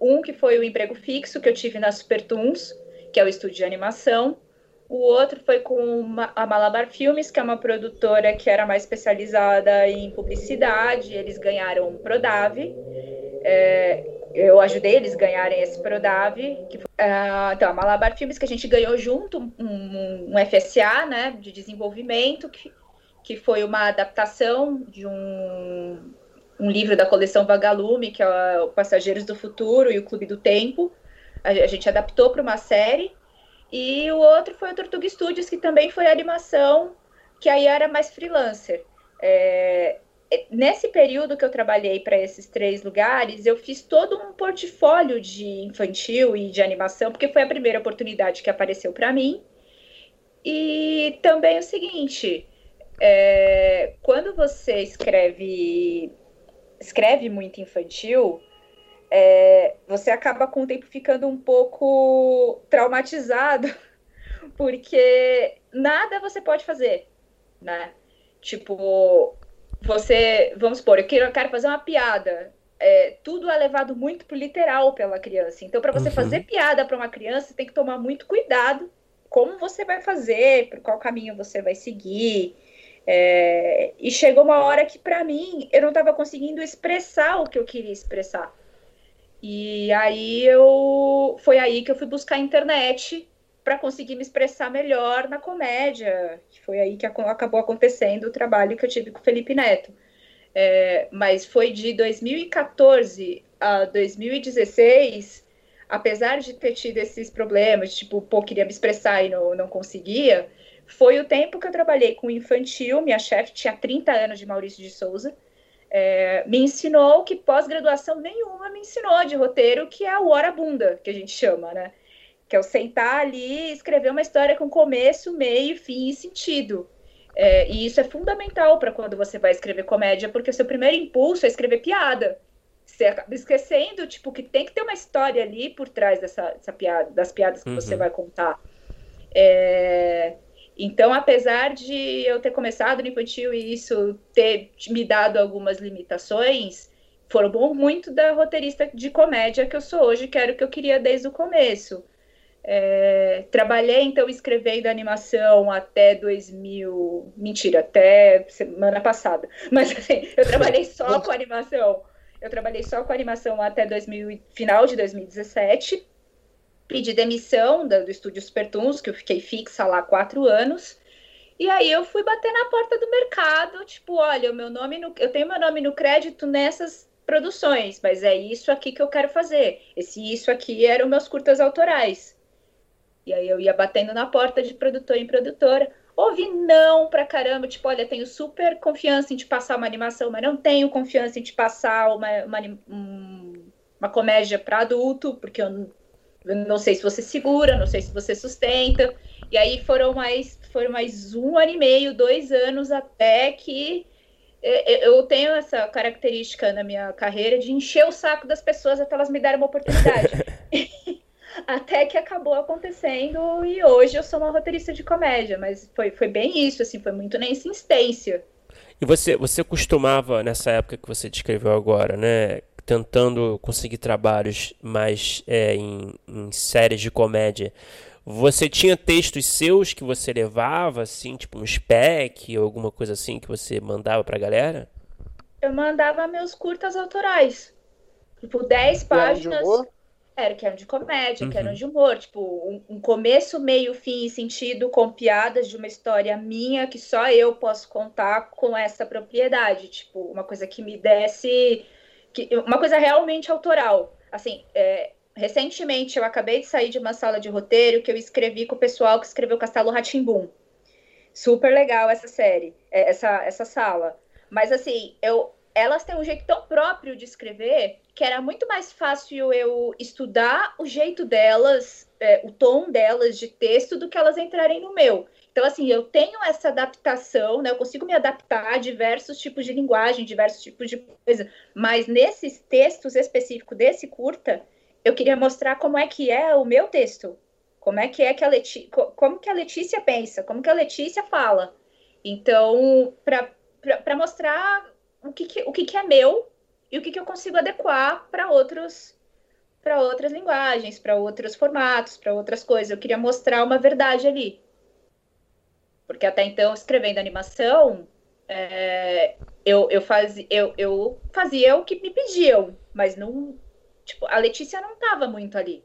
Um que foi o emprego fixo que eu tive na Supertoons, que é o estúdio de animação. O outro foi com a Malabar Filmes, que é uma produtora que era mais especializada em publicidade. Eles ganharam um Prodave. É, eu ajudei eles ganharem esse Prodave, que foi, uh, então, a Malabar Filmes, que a gente ganhou junto, um, um, um FSA, né, de desenvolvimento, que, que foi uma adaptação de um, um livro da coleção Vagalume, que é o Passageiros do Futuro e o Clube do Tempo. A, a gente adaptou para uma série. E o outro foi o Tortuga Studios, que também foi animação, que aí era mais freelancer. É, é, nesse período que eu trabalhei para esses três lugares, eu fiz todo um portfólio de infantil e de animação, porque foi a primeira oportunidade que apareceu para mim. E também o seguinte, é, quando você escreve escreve muito infantil, é, você acaba com o tempo ficando um pouco traumatizado, porque nada você pode fazer, né? Tipo, você, vamos supor, eu quero, eu quero fazer uma piada. É, tudo é levado muito pro literal pela criança. Então, para você uhum. fazer piada para uma criança, você tem que tomar muito cuidado como você vai fazer, por qual caminho você vai seguir. É, e chegou uma hora que, para mim, eu não estava conseguindo expressar o que eu queria expressar. E aí eu foi aí que eu fui buscar a internet para conseguir me expressar melhor na comédia. Foi aí que acabou acontecendo o trabalho que eu tive com o Felipe Neto. É, mas foi de 2014 a 2016, apesar de ter tido esses problemas, tipo, pô, queria me expressar e não, não conseguia, foi o tempo que eu trabalhei com infantil. Minha chefe tinha 30 anos de Maurício de Souza é, me ensinou que pós-graduação nenhuma me ensinou de roteiro, que é o hora bunda, que a gente chama, né? Que é o sentar ali e escrever uma história com começo, meio, fim e sentido. É, e isso é fundamental para quando você vai escrever comédia, porque o seu primeiro impulso é escrever piada. Você acaba esquecendo, tipo, que tem que ter uma história ali por trás dessa, dessa piada, das piadas que uhum. você vai contar. É... Então, apesar de eu ter começado no infantil e isso ter me dado algumas limitações, foram muito da roteirista de comédia que eu sou hoje, que era o que eu queria desde o começo. É, trabalhei, então, escrevendo animação até 2000. Mentira, até semana passada. Mas, assim, eu trabalhei só com animação. Eu trabalhei só com animação até 2000, final de 2017 pedi demissão do, do estúdio Supertunes, que eu fiquei fixa lá quatro anos. E aí eu fui bater na porta do mercado, tipo, olha, o meu nome no, eu tenho meu nome no crédito nessas produções, mas é isso aqui que eu quero fazer. Esse isso aqui eram meus curtas autorais. E aí eu ia batendo na porta de produtor em produtora. Ouvi não pra caramba, tipo, olha, tenho super confiança em te passar uma animação, mas não tenho confiança em te passar uma, uma, uma comédia para adulto, porque eu não sei se você segura, não sei se você sustenta. E aí foram mais, foram mais um ano e meio, dois anos até que eu tenho essa característica na minha carreira de encher o saco das pessoas até elas me darem uma oportunidade. até que acabou acontecendo e hoje eu sou uma roteirista de comédia, mas foi, foi bem isso, assim, foi muito na insistência. E você, você costumava, nessa época que você descreveu agora, né, tentando conseguir trabalhos mais é, em, em, séries de comédia, você tinha textos seus que você levava, assim, tipo um spec ou alguma coisa assim que você mandava pra galera? Eu mandava meus curtas autorais. Tipo, 10 páginas. Era que eram de comédia, uhum. que eram uhum. de humor. Tipo, um, um, começo, meio, fim e sentido com piadas de uma história minha que só eu posso contar com essa propriedade. Tipo, uma coisa que me desse que, uma coisa realmente autoral. Assim, é, recentemente eu acabei de sair de uma sala de roteiro que eu escrevi com o pessoal que escreveu Castelo Ratimbum. Super legal essa série, é, essa, essa sala. Mas assim, eu, elas têm um jeito tão próprio de escrever que era muito mais fácil eu estudar o jeito delas, é, o tom delas de texto, do que elas entrarem no meu. Então, assim, eu tenho essa adaptação, né? Eu consigo me adaptar a diversos tipos de linguagem, diversos tipos de coisa. Mas nesses textos específicos desse curta, eu queria mostrar como é que é o meu texto. Como é que é que a Letícia, como que a Letícia pensa, como que a Letícia fala. Então, para mostrar o que, que, o que, que é meu e o que, que eu consigo adequar para outros para outras linguagens, para outros formatos, para outras coisas. Eu queria mostrar uma verdade ali. Porque até então, escrevendo animação, é, eu, eu, fazia, eu, eu fazia o que me pediam, mas não. Tipo, a Letícia não estava muito ali.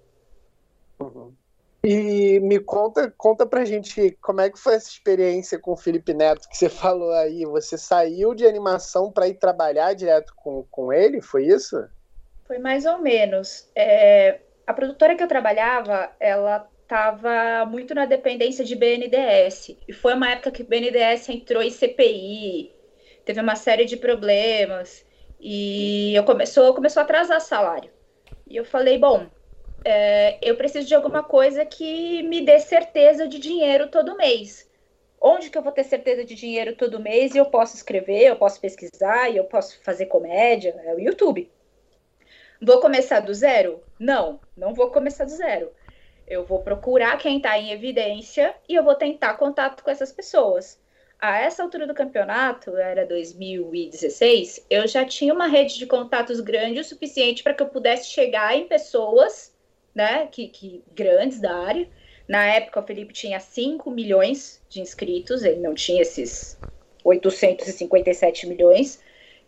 Uhum. E me conta, conta pra gente como é que foi essa experiência com o Felipe Neto que você falou aí. Você saiu de animação para ir trabalhar direto com, com ele? Foi isso? Foi mais ou menos. É, a produtora que eu trabalhava, ela estava muito na dependência de BNDES. E foi uma época que o BNDES entrou em CPI, teve uma série de problemas e eu começou, começou a atrasar salário. E eu falei, bom, é, eu preciso de alguma coisa que me dê certeza de dinheiro todo mês. Onde que eu vou ter certeza de dinheiro todo mês e eu posso escrever, eu posso pesquisar eu posso fazer comédia? É o YouTube. Vou começar do zero? Não, não vou começar do zero. Eu vou procurar quem está em evidência e eu vou tentar contato com essas pessoas. A essa altura do campeonato, era 2016, eu já tinha uma rede de contatos grande o suficiente para que eu pudesse chegar em pessoas né, que, que grandes da área. Na época, o Felipe tinha 5 milhões de inscritos, ele não tinha esses 857 milhões,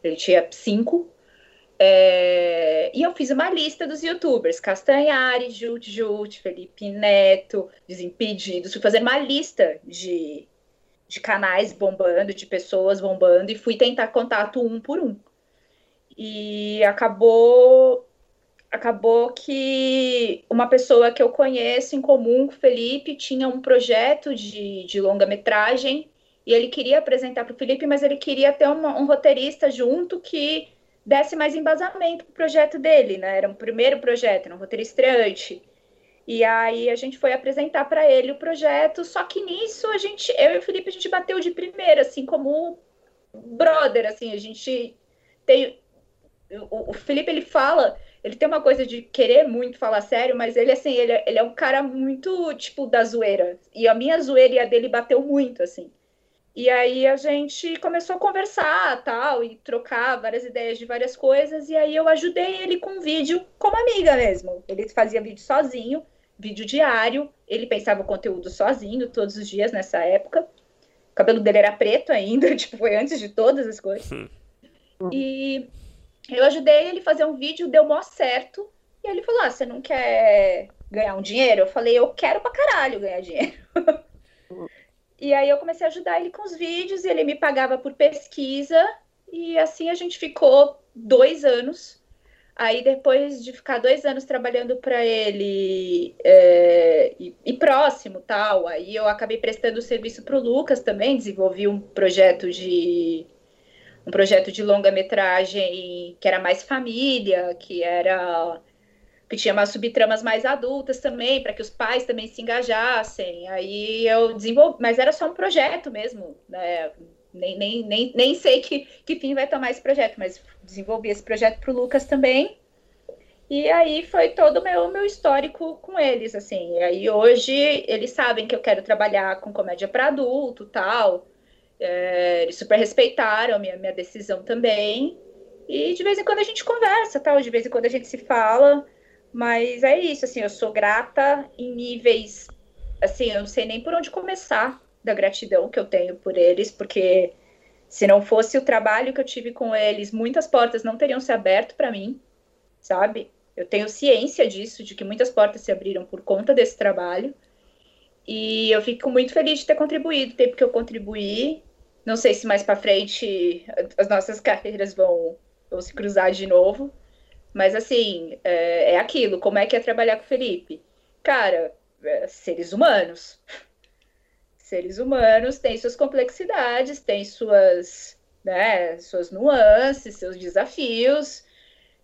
ele tinha 5. É, e eu fiz uma lista dos youtubers, Castanhari, Jut Jut, Felipe Neto, Desimpedidos, fui fazer uma lista de, de canais bombando, de pessoas bombando, e fui tentar contato um por um. E acabou acabou que uma pessoa que eu conheço em comum com o Felipe tinha um projeto de, de longa-metragem e ele queria apresentar para o Felipe, mas ele queria ter uma, um roteirista junto que desse mais embasamento para o projeto dele, né? Era um primeiro projeto, era um roteiro estreante. E aí a gente foi apresentar para ele o projeto, só que nisso a gente, eu e o Felipe, a gente bateu de primeira, assim, como brother, assim, a gente tem... O, o Felipe, ele fala ele tem uma coisa de querer muito falar sério, mas ele, assim, ele, ele é um cara muito, tipo, da zoeira. E a minha zoeira e a dele bateu muito, assim. E aí a gente começou a conversar, tal, e trocar várias ideias de várias coisas. E aí eu ajudei ele com um vídeo como amiga mesmo. Ele fazia vídeo sozinho, vídeo diário. Ele pensava o conteúdo sozinho, todos os dias nessa época. O cabelo dele era preto ainda, tipo, foi antes de todas as coisas. Hum. E eu ajudei ele a fazer um vídeo, deu mó certo. E ele falou: Ah, você não quer ganhar um dinheiro? Eu falei: Eu quero pra caralho ganhar dinheiro. e aí eu comecei a ajudar ele com os vídeos, e ele me pagava por pesquisa. E assim a gente ficou dois anos. Aí depois de ficar dois anos trabalhando para ele é, e, e, próximo tal, aí eu acabei prestando serviço para o Lucas também, desenvolvi um projeto de um projeto de longa-metragem que era mais família, que era que tinha umas subtramas mais adultas também, para que os pais também se engajassem. Aí eu desenvolvi, mas era só um projeto mesmo, né? Nem, nem, nem, nem sei que, que fim vai tomar esse projeto, mas desenvolvi esse projeto para o Lucas também. E aí foi todo o meu, meu histórico com eles, assim. E aí hoje eles sabem que eu quero trabalhar com comédia para adulto tal. É, eles super respeitaram a minha, minha decisão também. E de vez em quando a gente conversa, tal, de vez em quando a gente se fala. Mas é isso, assim, eu sou grata em níveis. Assim, eu não sei nem por onde começar da gratidão que eu tenho por eles, porque se não fosse o trabalho que eu tive com eles, muitas portas não teriam se aberto para mim, sabe? Eu tenho ciência disso, de que muitas portas se abriram por conta desse trabalho. E eu fico muito feliz de ter contribuído, tempo que eu contribuí, não sei se mais para frente as nossas carreiras vão, vão se cruzar de novo. Mas assim, é, é, aquilo, como é que é trabalhar com o Felipe? Cara, é, seres humanos. Seres humanos têm suas complexidades, têm suas, né, suas nuances, seus desafios.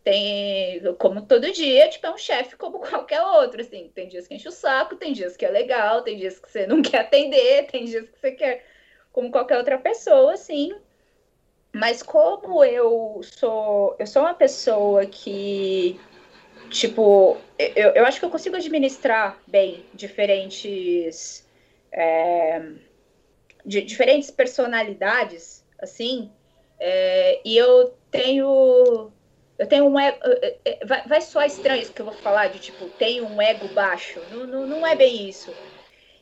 Tem, como todo dia, tipo, é um chefe como qualquer outro, assim. Tem dias que enche o saco, tem dias que é legal, tem dias que você não quer atender, tem dias que você quer como qualquer outra pessoa, assim. Mas como eu sou, eu sou uma pessoa que, tipo, eu, eu acho que eu consigo administrar bem diferentes, é, de, diferentes personalidades, assim, é, e eu tenho, eu tenho um ego, é, é, vai, vai soar estranho isso que eu vou falar, de tipo, tenho um ego baixo, não, não, não é bem isso,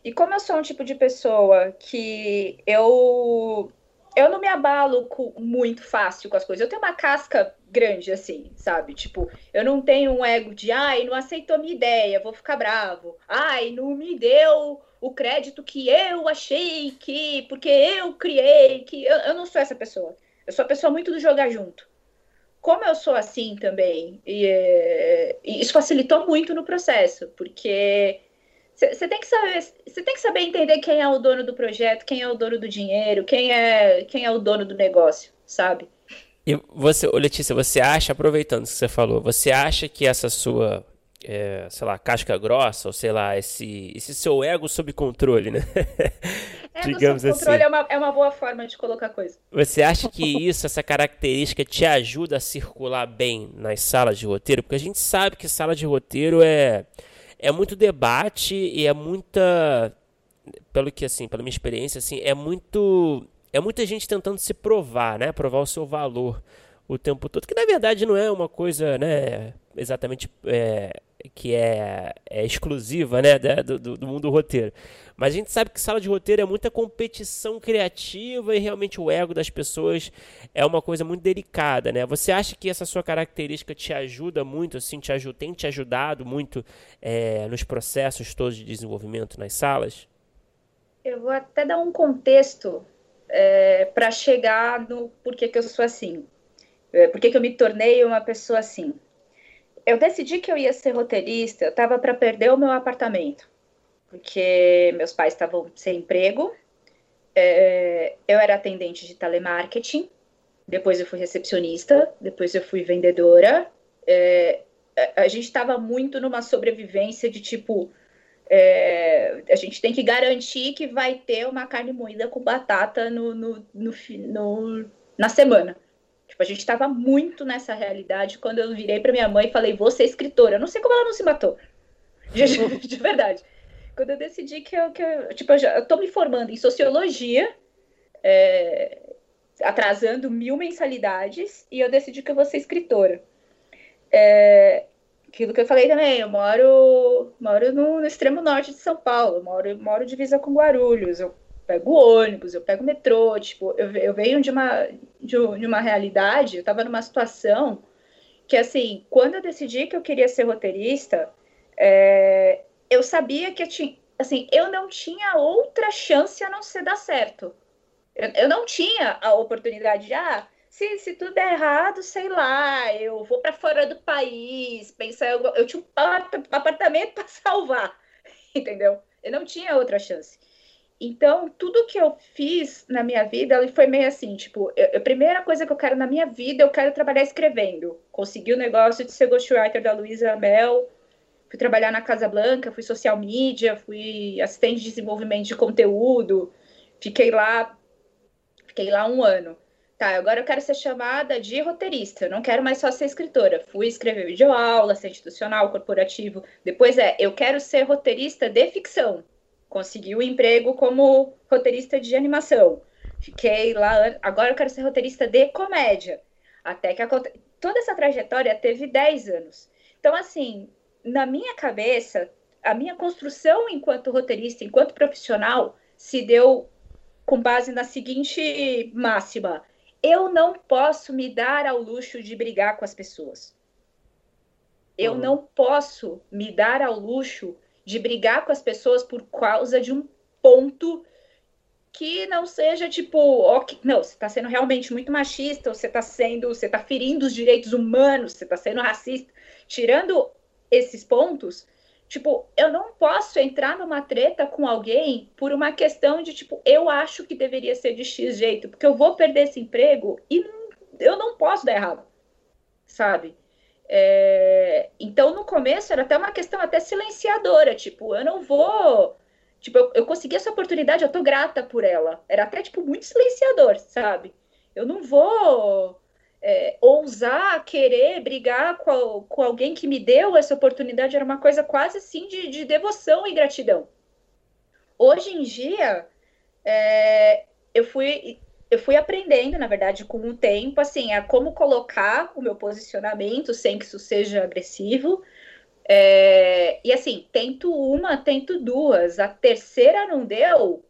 e como eu sou um tipo de pessoa que eu eu não me abalo com, muito fácil com as coisas. Eu tenho uma casca grande, assim, sabe? Tipo, eu não tenho um ego de, ai, não aceitou minha ideia, vou ficar bravo. Ai, não me deu o crédito que eu achei que, porque eu criei, que. Eu, eu não sou essa pessoa. Eu sou a pessoa muito do jogar junto. Como eu sou assim também, e, e isso facilitou muito no processo, porque você tem que saber, você tem que saber entender quem é o dono do projeto, quem é o dono do dinheiro, quem é, quem é o dono do negócio, sabe? E você, Letícia, você acha, aproveitando o que você falou, você acha que essa sua, é, sei lá, casca grossa, ou sei lá, esse, esse seu ego sob controle, né? Ego Digamos sob controle assim. é, uma, é uma boa forma de colocar coisa. Você acha que isso, essa característica, te ajuda a circular bem nas salas de roteiro? Porque a gente sabe que sala de roteiro é, é muito debate e é muita. Pelo que, assim, pela minha experiência, assim, é muito é muita gente tentando se provar, né? Provar o seu valor o tempo todo, que na verdade não é uma coisa, né? Exatamente é, que é, é, exclusiva, né? Do, do, do, mundo roteiro. Mas a gente sabe que sala de roteiro é muita competição criativa e realmente o ego das pessoas é uma coisa muito delicada, né? Você acha que essa sua característica te ajuda muito, assim, te ajuda, tem te ajudado muito é, nos processos todos de desenvolvimento nas salas? Eu vou até dar um contexto é, para chegar no porquê que eu sou assim. É, por que eu me tornei uma pessoa assim. Eu decidi que eu ia ser roteirista, eu estava para perder o meu apartamento, porque meus pais estavam sem emprego, é, eu era atendente de telemarketing, depois eu fui recepcionista, depois eu fui vendedora. É, a gente estava muito numa sobrevivência de tipo, é, a gente tem que garantir que vai ter uma carne moída com batata no, no, no, no na semana. Tipo, a gente estava muito nessa realidade quando eu virei para minha mãe e falei, vou ser escritora. Eu não sei como ela não se matou. De, de verdade. Quando eu decidi que eu, que eu tipo, eu, já, eu tô me formando em sociologia, é, atrasando mil mensalidades, e eu decidi que eu vou ser escritora. É, aquilo que eu falei também, eu moro, moro no, no extremo norte de São Paulo, moro, moro divisa com Guarulhos, eu pego ônibus, eu pego metrô, tipo, eu, eu venho de uma, de, de uma realidade, eu estava numa situação que, assim, quando eu decidi que eu queria ser roteirista, é, eu sabia que eu tinha, assim, eu não tinha outra chance a não ser dar certo. Eu, eu não tinha a oportunidade de, ah, se, se tudo é errado, sei lá, eu vou para fora do país, pensar, eu, eu tinha um apartamento para salvar, entendeu? Eu não tinha outra chance. Então, tudo que eu fiz na minha vida foi meio assim, tipo, eu, a primeira coisa que eu quero na minha vida, eu quero trabalhar escrevendo. Consegui o negócio de ser ghostwriter da Luísa Mel, fui trabalhar na Casa Blanca, fui social media, fui assistente de desenvolvimento de conteúdo, fiquei lá, fiquei lá um ano. Tá, agora eu quero ser chamada de roteirista, eu não quero mais só ser escritora. Fui escrever videoaula, ser institucional, corporativo. Depois é, eu quero ser roteirista de ficção. Consegui o um emprego como roteirista de animação. Fiquei lá, agora eu quero ser roteirista de comédia. Até que a, toda essa trajetória teve 10 anos. Então, assim, na minha cabeça, a minha construção enquanto roteirista, enquanto profissional, se deu com base na seguinte máxima: eu não posso me dar ao luxo de brigar com as pessoas. Eu uhum. não posso me dar ao luxo de brigar com as pessoas por causa de um ponto que não seja tipo, okay, não, você está sendo realmente muito machista, você está sendo, você está ferindo os direitos humanos, você está sendo racista. Tirando esses pontos, Tipo, eu não posso entrar numa treta com alguém por uma questão de, tipo, eu acho que deveria ser de X jeito, porque eu vou perder esse emprego e eu não posso dar errado, sabe? É... Então, no começo, era até uma questão até silenciadora, tipo, eu não vou... Tipo, eu, eu consegui essa oportunidade, eu tô grata por ela. Era até, tipo, muito silenciador, sabe? Eu não vou é, ousar querer brigar com, com, alguém que me deu essa oportunidade era uma coisa quase assim de, de devoção e gratidão. Hoje em dia, é, eu fui eu fui aprendendo, na verdade, com o tempo, assim, a como colocar o meu posicionamento sem que isso seja agressivo. É, e assim, tento uma, tento duas. A terceira não deu.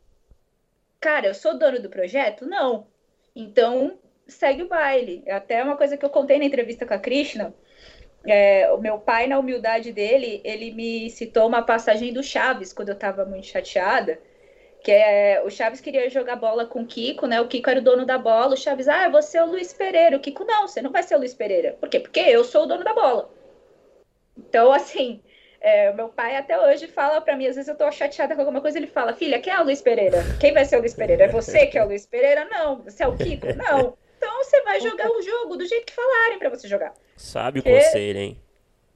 Cara, eu sou dono do projeto? Não. Então, segue o baile. É até uma coisa que eu contei na entrevista com a Krishna. É, o meu pai, na humildade dele, ele me citou uma passagem do Chaves, quando eu estava muito chateada, que é, o Chaves queria jogar bola com o Kiko, né? O Kiko era o dono da bola, o Chaves, ah, você é o Luiz Pereira. O Kiko, não, você não vai ser o Luiz Pereira. Por quê? Porque eu sou o dono da bola. Então, assim, é, meu pai até hoje fala para mim, às vezes eu tô chateada com alguma coisa, ele fala, filha, quem é o Luiz Pereira? Quem vai ser o Luiz Pereira? É você que é o Luiz Pereira? Não. Você é o Kiko? Não. Então você vai jogar o jogo do jeito que falarem para você jogar. Sabe o conselho, hein?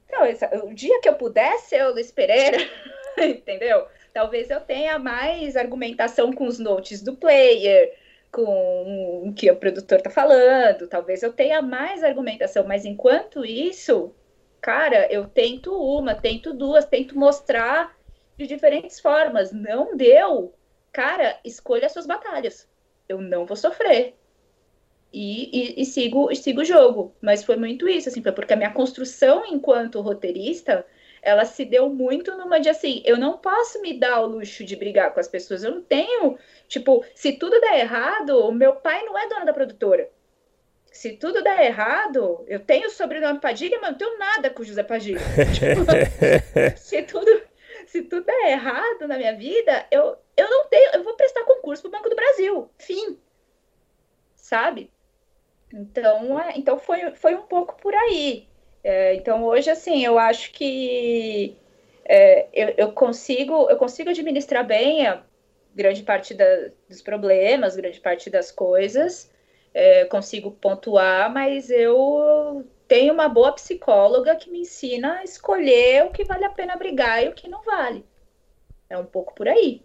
Então, o dia que eu pudesse ser o Luiz Pereira, entendeu? Talvez eu tenha mais argumentação com os notes do player, com o que o produtor está falando, talvez eu tenha mais argumentação, mas enquanto isso, cara, eu tento uma, tento duas, tento mostrar de diferentes formas. Não deu, cara, escolha as suas batalhas. Eu não vou sofrer. E, e, e, sigo, e sigo o jogo. Mas foi muito isso, assim, foi porque a minha construção enquanto roteirista, ela se deu muito numa de assim, eu não posso me dar o luxo de brigar com as pessoas. Eu não tenho, tipo, se tudo der errado, o meu pai não é dono da produtora. Se tudo der errado, eu tenho o sobrenome Padilha, mas não tenho nada com o José Padilha. tipo, se tudo se tudo der errado na minha vida, eu, eu não tenho, eu vou prestar concurso para o Banco do Brasil. Fim. Sabe? Então, é, então foi, foi um pouco por aí. É, então hoje assim, eu acho que é, eu, eu, consigo eu consigo administrar bem a grande parte da, dos problemas, grande parte das coisas, é, consigo pontuar, mas eu tenho uma boa psicóloga que me ensina a escolher o que vale a pena brigar e o que não vale. É um pouco por aí.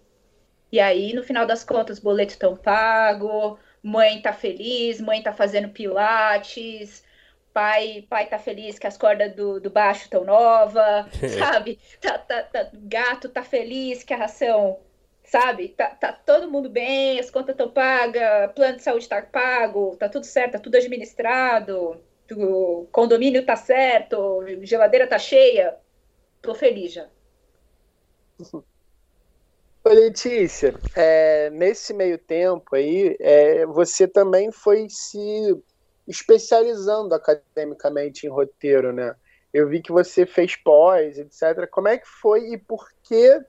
E aí, no final das contas, boleto estão pago, mãe tá feliz, mãe tá fazendo pilates, pai pai tá feliz que as cordas do, do baixo estão nova, sabe? Tá, tá, tá, gato tá feliz que a ração, sabe? Tá, tá todo mundo bem, as contas estão pagas, plano de saúde tá pago, tá tudo certo, tá tudo administrado, o condomínio tá certo, geladeira tá cheia, tô feliz já. Ô, Letícia, é, nesse meio tempo aí, é, você também foi se especializando academicamente em roteiro, né? Eu vi que você fez pós, etc. Como é que foi e por que?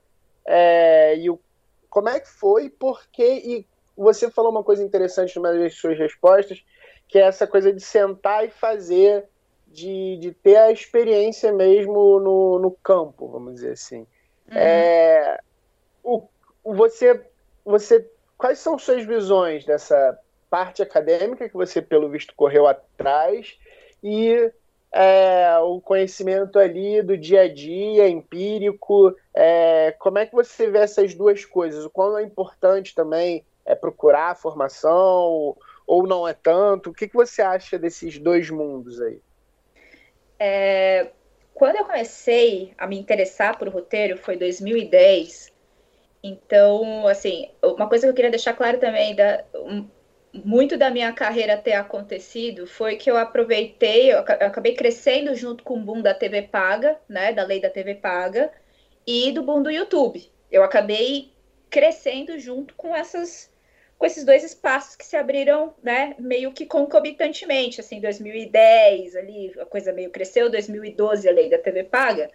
É, e o, como é que foi, por que? E você falou uma coisa interessante numa das suas respostas, que é essa coisa de sentar e fazer, de, de ter a experiência mesmo no, no campo, vamos dizer assim. Uhum. É, o, você, você, quais são suas visões dessa parte acadêmica que você, pelo visto, correu atrás e é, o conhecimento ali do dia a dia, empírico, é, como é que você vê essas duas coisas? O quão é importante também é procurar a formação ou não é tanto? O que, que você acha desses dois mundos aí? É, quando eu comecei a me interessar por roteiro foi 2010. Então, assim, uma coisa que eu queria deixar claro também, da, muito da minha carreira ter acontecido foi que eu aproveitei, eu acabei crescendo junto com o boom da TV paga, né, da lei da TV paga, e do boom do YouTube. Eu acabei crescendo junto com essas com esses dois espaços que se abriram, né, meio que concomitantemente, assim, 2010 ali, a coisa meio cresceu, 2012 a lei da TV paga,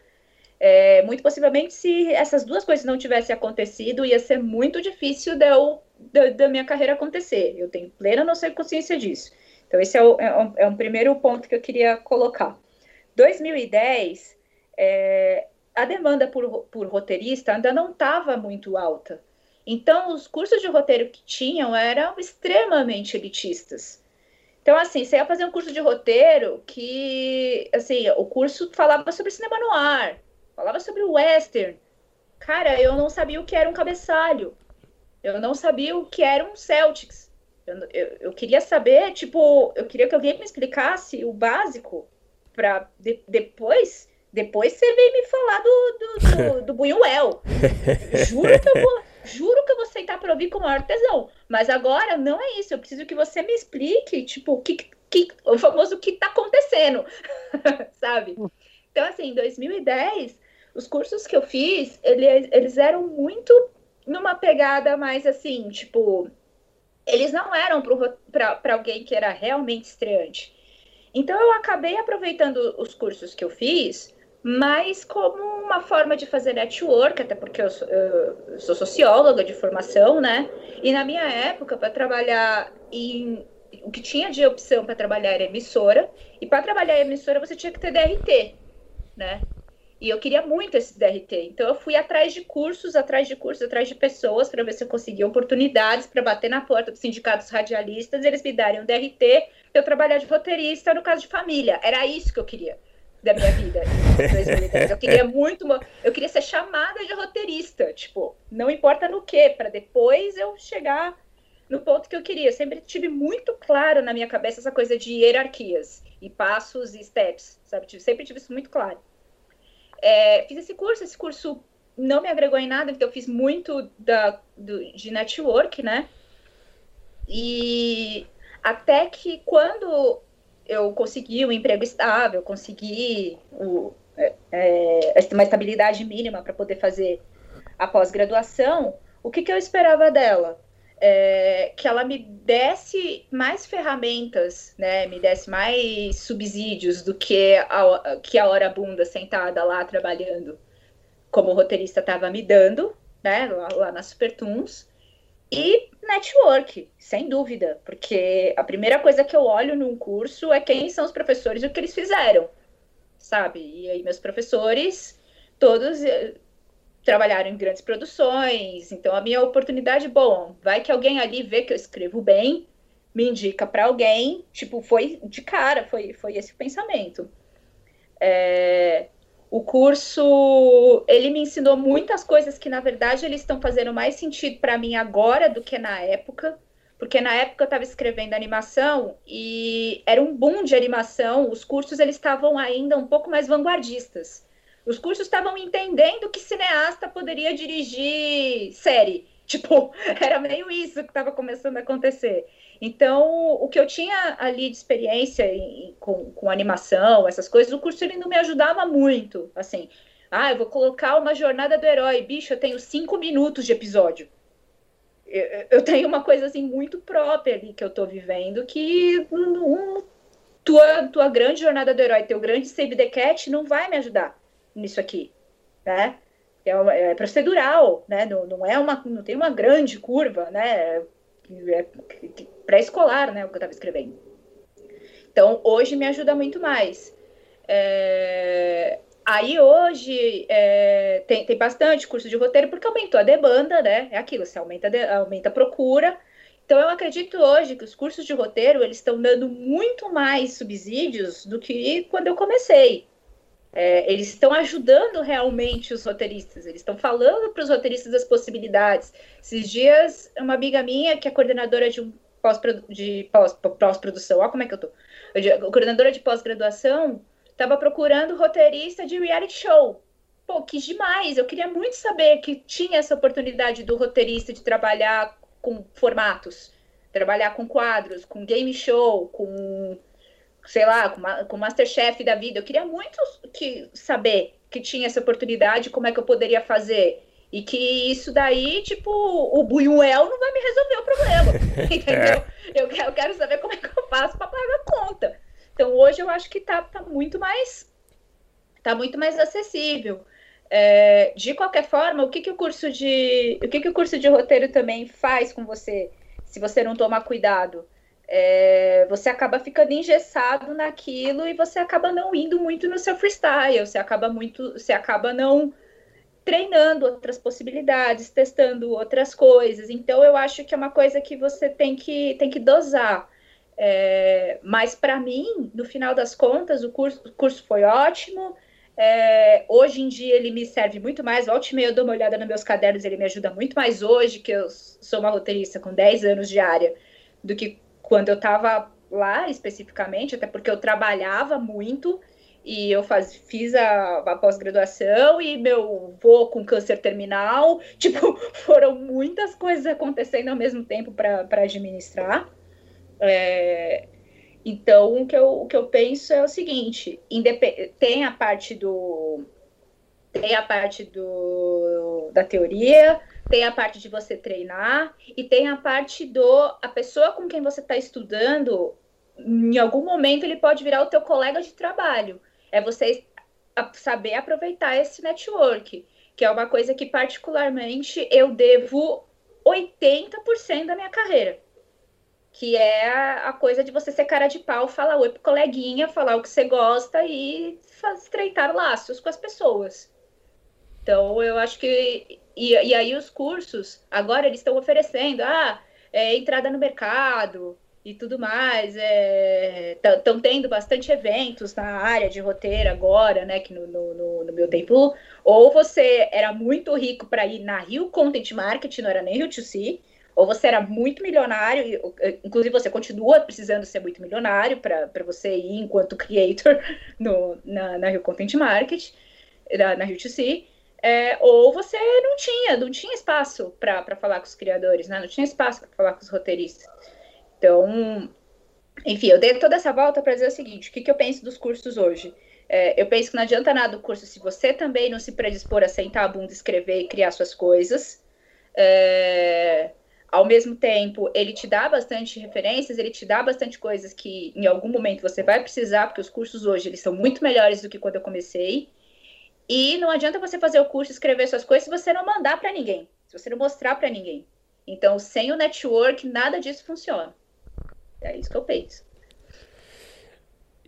é, muito possivelmente se essas duas coisas não tivessem acontecido, ia ser muito difícil de eu, da, da minha carreira acontecer, eu tenho plena noção e consciência disso. Então esse é, o, é, um, é um primeiro ponto que eu queria colocar. 2010, é, a demanda por, por roteirista ainda não estava muito alta, então, os cursos de roteiro que tinham eram extremamente elitistas. Então, assim, você ia fazer um curso de roteiro que, assim, o curso falava sobre cinema no ar, falava sobre western. Cara, eu não sabia o que era um cabeçalho. Eu não sabia o que era um Celtics. Eu, eu, eu queria saber, tipo, eu queria que alguém me explicasse o básico para de, depois depois você vem me falar do, do, do, do Buñuel. Juro que eu vou juro que eu vou sentar para ouvir com o maior tesão. Mas agora não é isso. Eu preciso que você me explique, tipo, o que, que o famoso o que está acontecendo, sabe? Então, assim, em 2010, os cursos que eu fiz, eles, eles eram muito numa pegada mais assim, tipo, eles não eram para alguém que era realmente estreante. Então, eu acabei aproveitando os cursos que eu fiz mas como uma forma de fazer network, até porque eu sou, eu sou socióloga de formação, né? E na minha época, para trabalhar em. O que tinha de opção para trabalhar era emissora, e para trabalhar em emissora você tinha que ter DRT, né? E eu queria muito esse DRT. Então eu fui atrás de cursos, atrás de cursos, atrás de pessoas para ver se eu conseguia oportunidades para bater na porta dos sindicatos radialistas, eles me darem um DRT, eu trabalhar de roteirista no caso de família. Era isso que eu queria da minha vida Eu queria muito, eu queria ser chamada de roteirista, tipo, não importa no que, para depois eu chegar no ponto que eu queria. Eu sempre tive muito claro na minha cabeça essa coisa de hierarquias e passos e steps, sabe? Sempre tive isso muito claro. É, fiz esse curso, esse curso não me agregou em nada, porque eu fiz muito da, do, de network, né? E até que quando eu consegui um emprego estável, consegui o, é, é uma estabilidade mínima para poder fazer a pós-graduação, o que, que eu esperava dela? É, que ela me desse mais ferramentas, né, me desse mais subsídios do que a, que a hora bunda sentada lá trabalhando, como o roteirista estava me dando, né, lá, lá na Supertunes, e network, sem dúvida, porque a primeira coisa que eu olho num curso é quem são os professores e o que eles fizeram, sabe? E aí meus professores todos eh, trabalharam em grandes produções, então a minha oportunidade, bom, vai que alguém ali vê que eu escrevo bem, me indica para alguém, tipo, foi de cara, foi, foi esse o pensamento. É, o curso, ele me ensinou muitas coisas que, na verdade, eles estão fazendo mais sentido para mim agora do que na época, porque na época eu estava escrevendo animação e era um boom de animação, os cursos eles estavam ainda um pouco mais vanguardistas. Os cursos estavam entendendo que cineasta poderia dirigir série. Tipo, era meio isso que estava começando a acontecer. Então, o que eu tinha ali de experiência em, com, com animação, essas coisas, o curso ele não me ajudava muito. Assim, ah, eu vou colocar uma jornada do herói. Bicho, eu tenho cinco minutos de episódio. Eu, eu tenho uma coisa assim muito própria ali que eu tô vivendo que um, tua, tua grande jornada do herói, teu grande save the cat não vai me ajudar nisso aqui, né? É, é procedural, né? Não, não é uma, não tem uma grande curva, né? É pré-escolar, né? O que eu estava escrevendo. Então, hoje me ajuda muito mais. É... Aí hoje é... tem, tem bastante curso de roteiro porque aumentou a demanda, né? É aquilo, você aumenta, de... aumenta a procura. Então eu acredito hoje que os cursos de roteiro eles estão dando muito mais subsídios do que quando eu comecei. É, eles estão ajudando realmente os roteiristas, eles estão falando para os roteiristas das possibilidades. Esses dias, uma amiga minha, que é coordenadora de um pós-produção, olha como é que eu tô. Coordenadora de pós-graduação, estava procurando roteirista de reality show. Pô, quis demais. Eu queria muito saber que tinha essa oportunidade do roteirista de trabalhar com formatos, trabalhar com quadros, com game show, com sei lá, com, com Masterchef da vida. Eu queria muito que, saber que tinha essa oportunidade, como é que eu poderia fazer. E que isso daí, tipo, o Buñuel não vai me resolver o problema. Entendeu? Eu, quero, eu quero saber como é que eu faço para pagar a conta. Então hoje eu acho que tá, tá muito mais tá muito mais acessível. É, de qualquer forma, o que, que o curso de o que, que o curso de roteiro também faz com você, se você não tomar cuidado? É, você acaba ficando engessado naquilo e você acaba não indo muito no seu freestyle, você acaba muito, você acaba não treinando outras possibilidades, testando outras coisas. Então eu acho que é uma coisa que você tem que tem que dosar. É, mas para mim, no final das contas, o curso, o curso foi ótimo. É, hoje em dia ele me serve muito mais. Volte e meia eu dou uma olhada nos meus cadernos, ele me ajuda muito mais hoje, que eu sou uma roteirista com 10 anos de área, do que quando eu estava lá especificamente, até porque eu trabalhava muito e eu faz, fiz a, a pós-graduação e meu vô com câncer terminal, tipo, foram muitas coisas acontecendo ao mesmo tempo para administrar. É, então, o que, eu, o que eu penso é o seguinte: tem a parte do. Tem a parte do, da teoria, tem a parte de você treinar e tem a parte do a pessoa com quem você está estudando, em algum momento ele pode virar o teu colega de trabalho. É você saber aproveitar esse network, que é uma coisa que particularmente eu devo 80% da minha carreira. que é a coisa de você ser cara de pau, falar oi pro coleguinha, falar o que você gosta e estreitar laços com as pessoas. Então, eu acho que. E, e aí, os cursos, agora eles estão oferecendo, ah, é, entrada no mercado e tudo mais. Estão é, tendo bastante eventos na área de roteiro agora, né? Que no, no, no meu tempo. Ou você era muito rico para ir na Rio Content Marketing, não era nem Rio 2C ou você era muito milionário, inclusive você continua precisando ser muito milionário para você ir enquanto creator no, na, na Rio Content Market, na, na Rio 2C, é, ou você não tinha, não tinha espaço para falar com os criadores, né? não tinha espaço para falar com os roteiristas. Então, enfim, eu dei toda essa volta para dizer o seguinte: o que, que eu penso dos cursos hoje? É, eu penso que não adianta nada o curso se você também não se predispor a sentar a bunda, escrever e criar suas coisas. É, ao mesmo tempo, ele te dá bastante referências, ele te dá bastante coisas que em algum momento você vai precisar, porque os cursos hoje eles são muito melhores do que quando eu comecei. E não adianta você fazer o curso, escrever suas coisas se você não mandar para ninguém, se você não mostrar para ninguém. Então, sem o network, nada disso funciona. É isso que eu penso.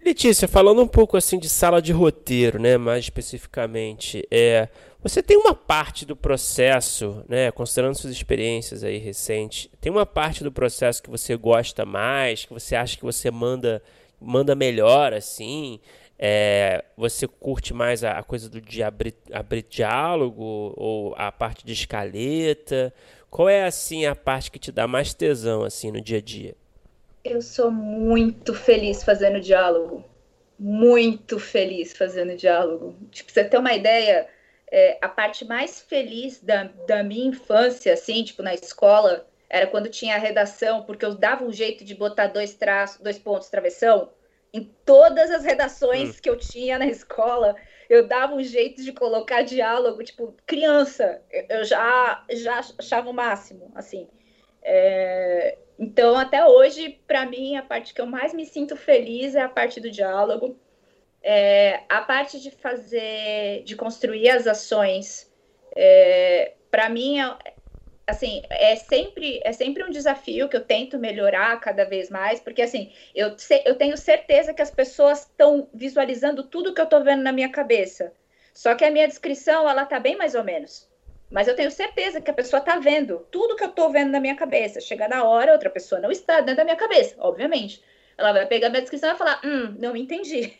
Letícia, falando um pouco assim de sala de roteiro, né, mais especificamente, é, você tem uma parte do processo, né, considerando suas experiências aí recentes, tem uma parte do processo que você gosta mais, que você acha que você manda manda melhor, assim, é, você curte mais a, a coisa do de abrir, abrir diálogo ou a parte de escaleta? Qual é assim a parte que te dá mais tesão assim no dia a dia? Eu sou muito feliz fazendo diálogo. Muito feliz fazendo diálogo. Tipo, você ter uma ideia, é, a parte mais feliz da, da minha infância, assim, tipo, na escola, era quando tinha a redação, porque eu dava um jeito de botar dois traços, dois pontos travessão em todas as redações hum. que eu tinha na escola. Eu dava um jeito de colocar diálogo, tipo, criança, eu já, já achava o máximo, assim. É, então, até hoje, para mim, a parte que eu mais me sinto feliz é a parte do diálogo. É, a parte de fazer, de construir as ações, é, para mim, é, assim, é sempre, é sempre um desafio que eu tento melhorar cada vez mais, porque assim, eu, eu tenho certeza que as pessoas estão visualizando tudo que eu estou vendo na minha cabeça. Só que a minha descrição, ela tá bem mais ou menos. Mas eu tenho certeza que a pessoa está vendo tudo que eu estou vendo na minha cabeça. Chega na hora, outra pessoa não está dentro da minha cabeça, obviamente. Ela vai pegar minha descrição e vai falar: Hum, não entendi.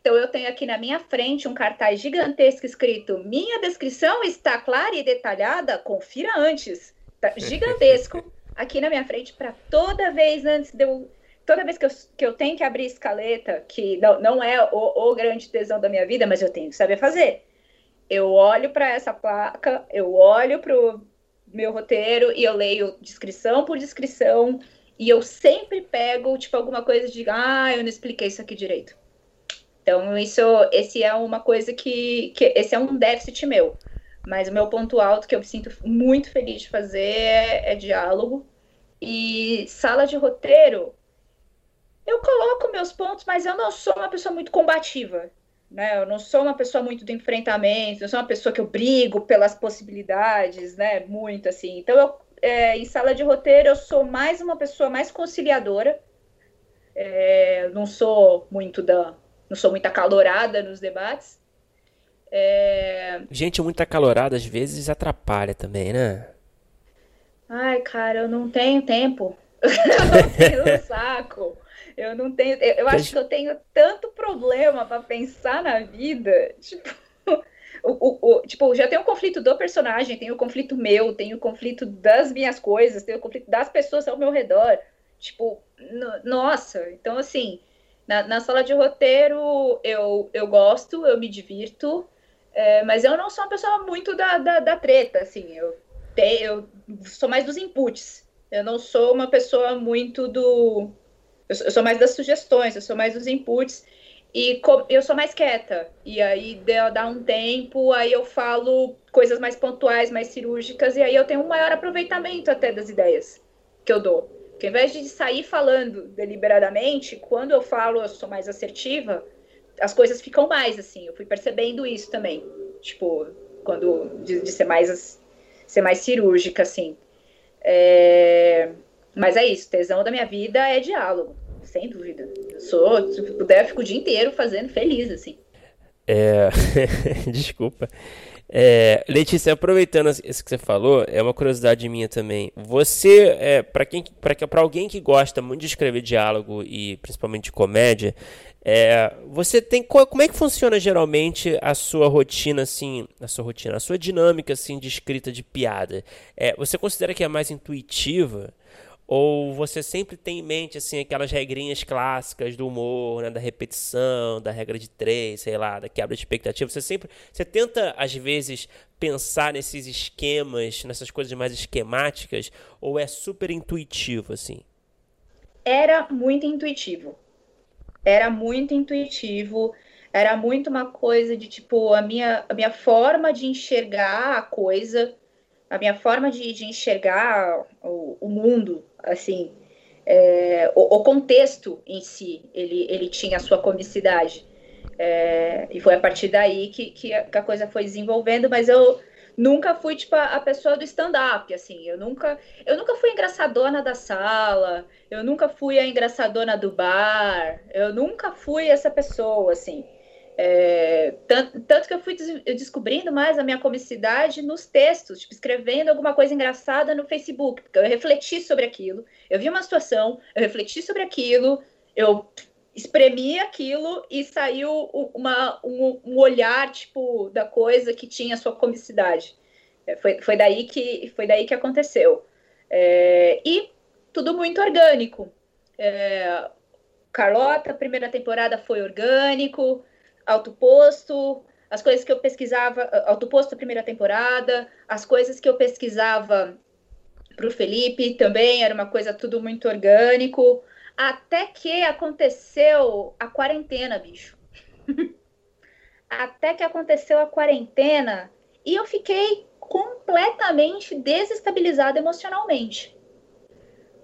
Então, eu tenho aqui na minha frente um cartaz gigantesco escrito: Minha descrição está clara e detalhada, confira antes. Tá gigantesco aqui na minha frente para toda vez antes de eu. Toda vez que eu, que eu tenho que abrir escaleta, que não, não é o, o grande tesão da minha vida, mas eu tenho que saber fazer. Eu olho para essa placa, eu olho para o meu roteiro e eu leio descrição por descrição. E eu sempre pego, tipo, alguma coisa de, ah, eu não expliquei isso aqui direito. Então, isso, esse é uma coisa que, que esse é um déficit meu. Mas o meu ponto alto que eu me sinto muito feliz de fazer é, é diálogo. E sala de roteiro, eu coloco meus pontos, mas eu não sou uma pessoa muito combativa. Né? Eu não sou uma pessoa muito do enfrentamento, eu sou uma pessoa que eu brigo pelas possibilidades, né? Muito assim. Então, eu, é, em sala de roteiro, eu sou mais uma pessoa mais conciliadora. É, não sou muito da não sou muito acalorada nos debates. É... Gente muito acalorada às vezes atrapalha também, né? Ai, cara, eu não tenho tempo. eu não tenho saco. Eu não tenho. Eu, eu acho que eu tenho tanto problema para pensar na vida. Tipo, o, o, o, tipo, já tem o conflito do personagem, tem o conflito meu, tem o conflito das minhas coisas, tem o conflito das pessoas ao meu redor. Tipo, nossa, então assim, na, na sala de roteiro, eu, eu gosto, eu me divirto, é, mas eu não sou uma pessoa muito da, da, da treta, assim, eu, te, eu sou mais dos inputs, eu não sou uma pessoa muito do... Eu eu sou mais das sugestões, eu sou mais dos inputs, e eu sou mais quieta. E aí dá um tempo, aí eu falo coisas mais pontuais, mais cirúrgicas, e aí eu tenho um maior aproveitamento até das ideias que eu dou. Porque ao invés de sair falando deliberadamente, quando eu falo, eu sou mais assertiva, as coisas ficam mais assim. Eu fui percebendo isso também. Tipo, quando de, de ser mais ser mais cirúrgica, assim. É... Mas é isso, tesão da minha vida é diálogo, sem dúvida. Eu sou, se puder, eu fico o dia inteiro fazendo feliz, assim. É... Desculpa. É, Letícia, aproveitando isso que você falou, é uma curiosidade minha também. Você, é, para quem, para alguém que gosta muito de escrever diálogo e principalmente de comédia, é, você tem como é que funciona geralmente a sua rotina assim, a sua rotina, a sua dinâmica assim de escrita de piada? É, você considera que é mais intuitiva? Ou você sempre tem em mente, assim, aquelas regrinhas clássicas do humor, né? Da repetição, da regra de três, sei lá, da quebra de expectativa. Você sempre, você tenta, às vezes, pensar nesses esquemas, nessas coisas mais esquemáticas, ou é super intuitivo, assim? Era muito intuitivo. Era muito intuitivo. Era muito uma coisa de, tipo, a minha, a minha forma de enxergar a coisa, a minha forma de, de enxergar o, o mundo, assim, é, o, o, contexto em si, ele, ele tinha a sua comicidade. É, e foi a partir daí que, que a, que, a, coisa foi desenvolvendo, mas eu nunca fui, tipo, a, a pessoa do stand-up, assim, eu nunca, eu nunca fui engraçadona da sala, eu nunca fui a engraçadona do bar, eu nunca fui essa pessoa, assim. É, tanto, tanto, que eu fui des descobrindo mais a minha comicidade nos textos, tipo, escrevendo alguma coisa engraçada no Facebook, porque eu refleti sobre aquilo, eu vi uma situação, eu refleti sobre aquilo, eu espremi aquilo e saiu uma, um, um olhar, tipo, da coisa que tinha sua comicidade. É, foi, foi, daí, que, foi daí que aconteceu. É, e tudo muito orgânico. É, Carlota, primeira temporada foi orgânico, autoposto, as coisas que eu pesquisava, autoposto primeira temporada, as coisas que eu pesquisava para o Felipe também era uma coisa tudo muito orgânico, até que aconteceu a quarentena, bicho. até que aconteceu a quarentena e eu fiquei completamente desestabilizada emocionalmente.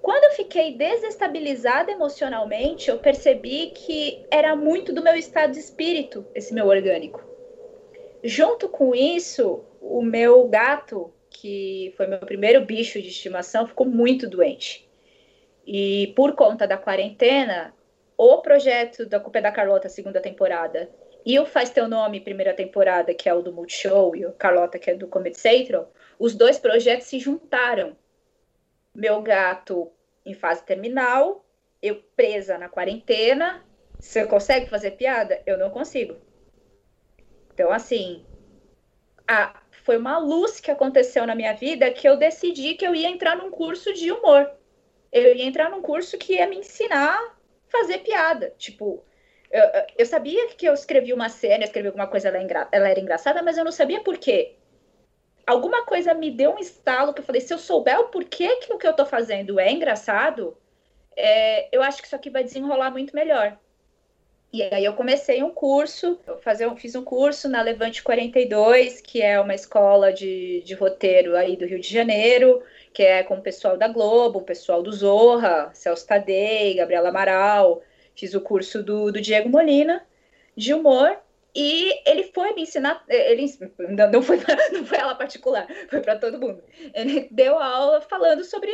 Quando eu fiquei desestabilizada emocionalmente, eu percebi que era muito do meu estado de espírito, esse meu orgânico. Junto com isso, o meu gato, que foi meu primeiro bicho de estimação, ficou muito doente. E por conta da quarentena, o projeto da Culpa é da Carlota, segunda temporada, e o Faz Teu Nome, primeira temporada, que é o do Multishow, e o Carlota, que é do Comedy Central, os dois projetos se juntaram. Meu gato em fase terminal, eu presa na quarentena. Você consegue fazer piada? Eu não consigo. Então, assim, a, foi uma luz que aconteceu na minha vida que eu decidi que eu ia entrar num curso de humor. Eu ia entrar num curso que ia me ensinar a fazer piada. Tipo, eu, eu sabia que eu escrevi uma cena, eu escrevi alguma coisa, ela, engra, ela era engraçada, mas eu não sabia por quê alguma coisa me deu um estalo que eu falei, se eu souber o porquê que o que eu tô fazendo é engraçado, é, eu acho que isso aqui vai desenrolar muito melhor. E aí eu comecei um curso, eu fazer, fiz um curso na Levante 42, que é uma escola de, de roteiro aí do Rio de Janeiro, que é com o pessoal da Globo, o pessoal do Zorra, Celso Tadei, Gabriela Amaral, fiz o curso do, do Diego Molina, de humor, e ele foi me ensinar, ele não foi não foi ela particular, foi para todo mundo. Ele deu aula falando sobre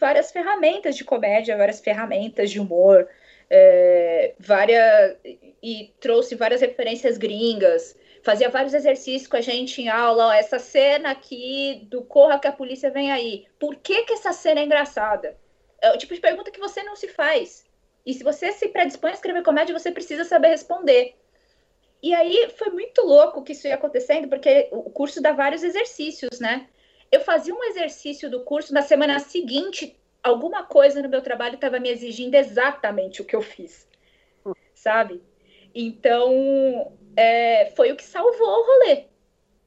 várias ferramentas de comédia, várias ferramentas de humor, é, várias e trouxe várias referências gringas. Fazia vários exercícios com a gente em aula. Ó, essa cena aqui do Corra que a polícia vem aí. Por que, que essa cena é engraçada? É o tipo de pergunta que você não se faz. E se você se predispõe a escrever comédia, você precisa saber responder. E aí foi muito louco que isso ia acontecendo, porque o curso dá vários exercícios, né? Eu fazia um exercício do curso, na semana seguinte, alguma coisa no meu trabalho estava me exigindo exatamente o que eu fiz, sabe? Então, é, foi o que salvou o rolê.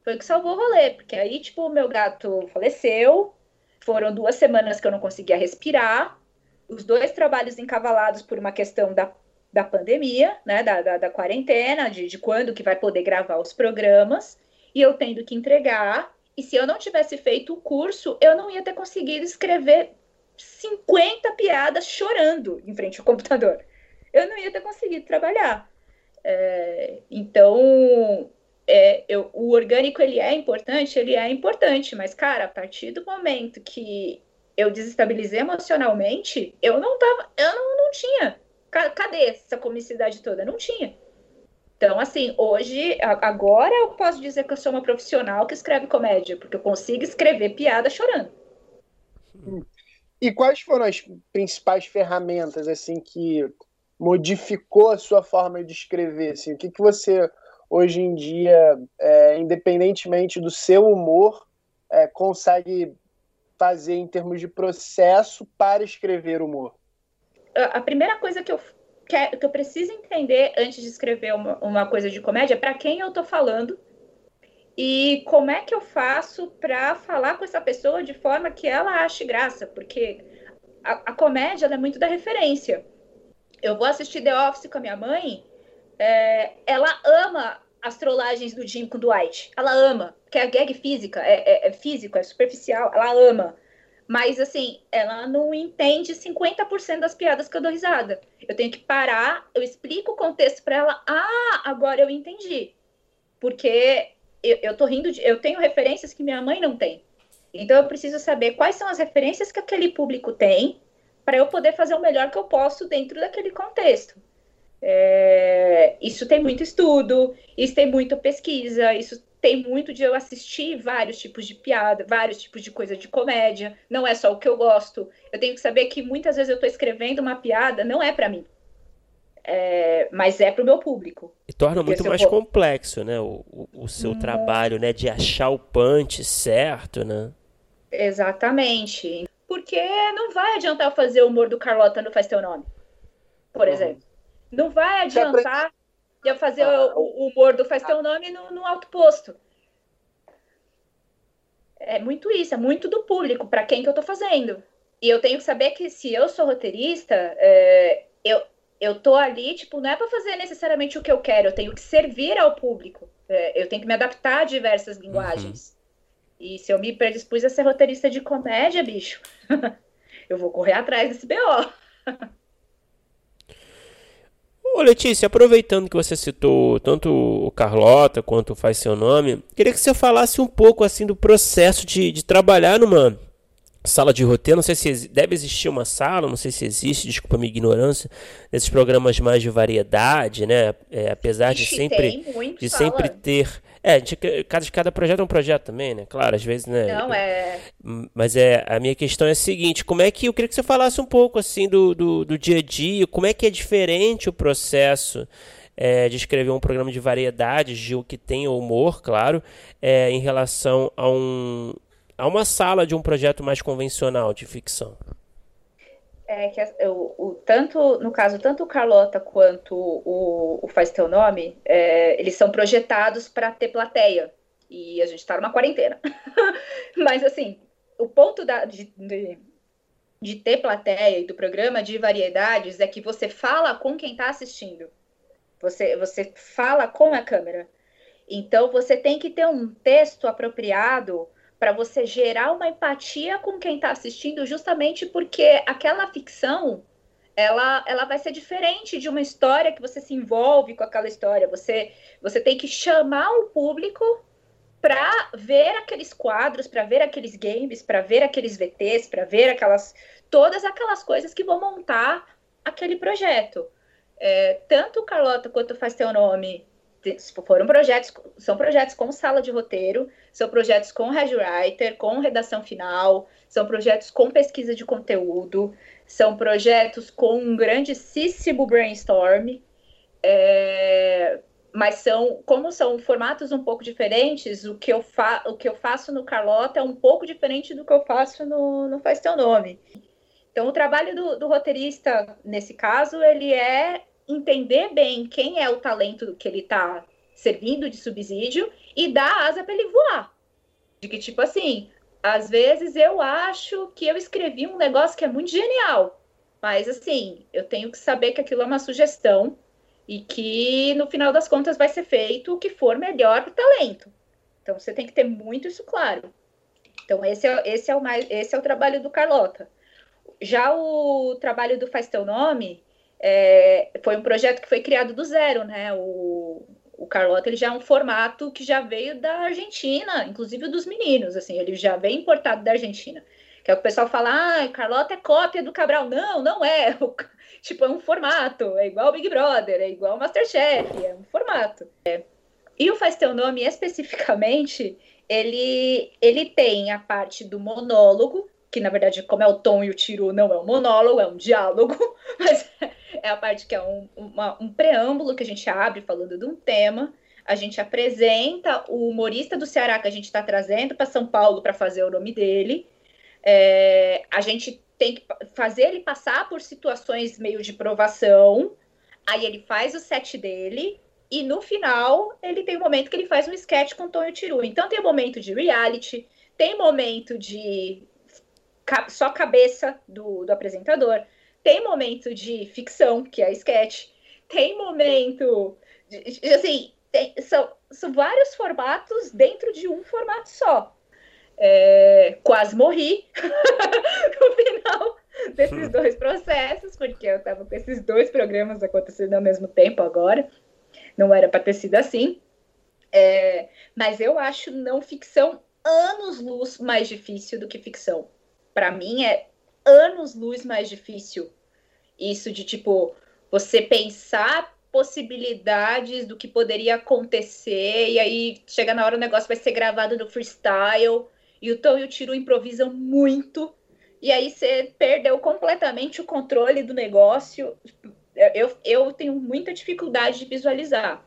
Foi o que salvou o rolê, porque aí, tipo, o meu gato faleceu, foram duas semanas que eu não conseguia respirar, os dois trabalhos encavalados por uma questão da da pandemia, né, da, da, da quarentena, de, de quando que vai poder gravar os programas, e eu tendo que entregar, e se eu não tivesse feito o curso, eu não ia ter conseguido escrever 50 piadas chorando em frente ao computador. Eu não ia ter conseguido trabalhar. É, então, é, eu, o orgânico ele é importante, ele é importante, mas cara, a partir do momento que eu desestabilizei emocionalmente, eu não tava, eu não, não tinha. Cadê essa comicidade toda? Não tinha. Então, assim, hoje, agora eu posso dizer que eu sou uma profissional que escreve comédia, porque eu consigo escrever piada chorando. E quais foram as principais ferramentas, assim, que modificou a sua forma de escrever? Assim, o que, que você, hoje em dia, é, independentemente do seu humor, é, consegue fazer em termos de processo para escrever humor? A primeira coisa que eu, que, que eu preciso entender antes de escrever uma, uma coisa de comédia é para quem eu estou falando e como é que eu faço para falar com essa pessoa de forma que ela ache graça, porque a, a comédia é muito da referência. Eu vou assistir The Office com a minha mãe, é, ela ama as trollagens do Jim com o Dwight. Ela ama, porque é gag física, é, é, é físico, é superficial, ela ama. Mas, assim, ela não entende 50% das piadas que eu dou risada. Eu tenho que parar, eu explico o contexto para ela. Ah, agora eu entendi. Porque eu, eu tô rindo de. Eu tenho referências que minha mãe não tem. Então eu preciso saber quais são as referências que aquele público tem para eu poder fazer o melhor que eu posso dentro daquele contexto. É, isso tem muito estudo, isso tem muita pesquisa, isso tem muito de eu assistir vários tipos de piada, vários tipos de coisa de comédia. Não é só o que eu gosto. Eu tenho que saber que muitas vezes eu estou escrevendo uma piada, não é para mim é, mas é para o meu público. E torna muito mais for... complexo, né? O, o, o seu hum... trabalho, né? De achar o punch certo, né? Exatamente. Porque não vai adiantar eu fazer o humor do Carlota no Faz Teu Nome, por uhum. exemplo. Não vai adiantar eu fazer ah, o, o humor do Faz Teu Nome no, no alto posto. É muito isso, é muito do público, para quem que eu tô fazendo. E eu tenho que saber que se eu sou roteirista, é, eu, eu tô ali, tipo, não é para fazer necessariamente o que eu quero, eu tenho que servir ao público. É, eu tenho que me adaptar a diversas linguagens. Uhum. E se eu me predispus a ser roteirista de comédia, bicho, eu vou correr atrás desse BO. Ô Letícia, aproveitando que você citou tanto o Carlota quanto o Faz Seu Nome, queria que você falasse um pouco assim do processo de, de trabalhar numa sala de roteiro, não sei se deve existir uma sala, não sei se existe, desculpa a minha ignorância, nesses programas mais de variedade, né? É, apesar de sempre de sempre ter, é, de, cada cada projeto é um projeto também, né? Claro, às vezes, né? Não é. Mas é a minha questão é a seguinte: como é que eu queria que você falasse um pouco assim do, do, do dia a dia, como é que é diferente o processo é, de escrever um programa de variedades, de o que tem humor, claro, é, em relação a um, a uma sala de um projeto mais convencional de ficção? É que o, o, tanto, no caso, tanto o Carlota quanto o, o Faz Teu Nome, é, eles são projetados para ter plateia. E a gente está numa quarentena. Mas, assim, o ponto da, de, de, de, ter plateia e do programa de variedades é que você fala com quem está assistindo. Você, você fala com a câmera. Então, você tem que ter um texto apropriado para você gerar uma empatia com quem está assistindo, justamente porque aquela ficção ela, ela vai ser diferente de uma história que você se envolve com aquela história. Você, você tem que chamar o público para ver aqueles quadros, para ver aqueles games, para ver aqueles VTs, para ver aquelas todas aquelas coisas que vão montar aquele projeto. É, tanto Carlota quanto Faz Teu Nome foram projetos, são projetos com sala de roteiro, são projetos com writer, com redação final, são projetos com pesquisa de conteúdo, são projetos com um grandíssimo brainstorm, é, mas são, como são formatos um pouco diferentes, o que eu, fa o que eu faço no Carlota é um pouco diferente do que eu faço no, no Faz Teu Nome. Então, o trabalho do, do roteirista, nesse caso, ele é entender bem quem é o talento que ele está servindo de subsídio e dar asa para ele voar. De que, tipo assim, às vezes eu acho que eu escrevi um negócio que é muito genial, mas assim, eu tenho que saber que aquilo é uma sugestão e que no final das contas vai ser feito o que for melhor para o talento. Então você tem que ter muito isso claro. Então esse é, esse é o mais esse é o trabalho do Carlota. Já o trabalho do Faz Teu Nome, é, foi um projeto que foi criado do zero, né? O, o Carlota ele já é um formato que já veio da Argentina, inclusive dos meninos, assim, ele já veio importado da Argentina. Que é o que o pessoal fala, ah, Carlota é cópia do Cabral. Não, não é. O, tipo, é um formato. É igual Big Brother, é igual Masterchef, é um formato. É. E o Faz Teu Nome, especificamente, ele, ele tem a parte do monólogo, que na verdade, como é o tom e o tiro, não é um monólogo, é um diálogo, mas é a parte que é um, uma, um preâmbulo que a gente abre falando de um tema. A gente apresenta o humorista do Ceará que a gente está trazendo para São Paulo para fazer o nome dele. É, a gente tem que fazer ele passar por situações meio de provação. Aí ele faz o set dele e no final ele tem um momento que ele faz um sketch com Tonho Tiru. Então tem um momento de reality, tem momento de só cabeça do, do apresentador, tem momento de ficção, que é sketch, tem momento de, assim, tem, são, são vários formatos dentro de um formato só. É, quase morri no final desses dois processos, porque eu estava com esses dois programas acontecendo ao mesmo tempo agora. Não era para ter sido assim. É, mas eu acho não ficção anos luz mais difícil do que ficção. Para mim é anos luz mais difícil isso de tipo você pensar possibilidades do que poderia acontecer e aí chega na hora o negócio vai ser gravado no freestyle e o Tom e o Tiro improvisam muito e aí você perdeu completamente o controle do negócio. Eu, eu tenho muita dificuldade de visualizar,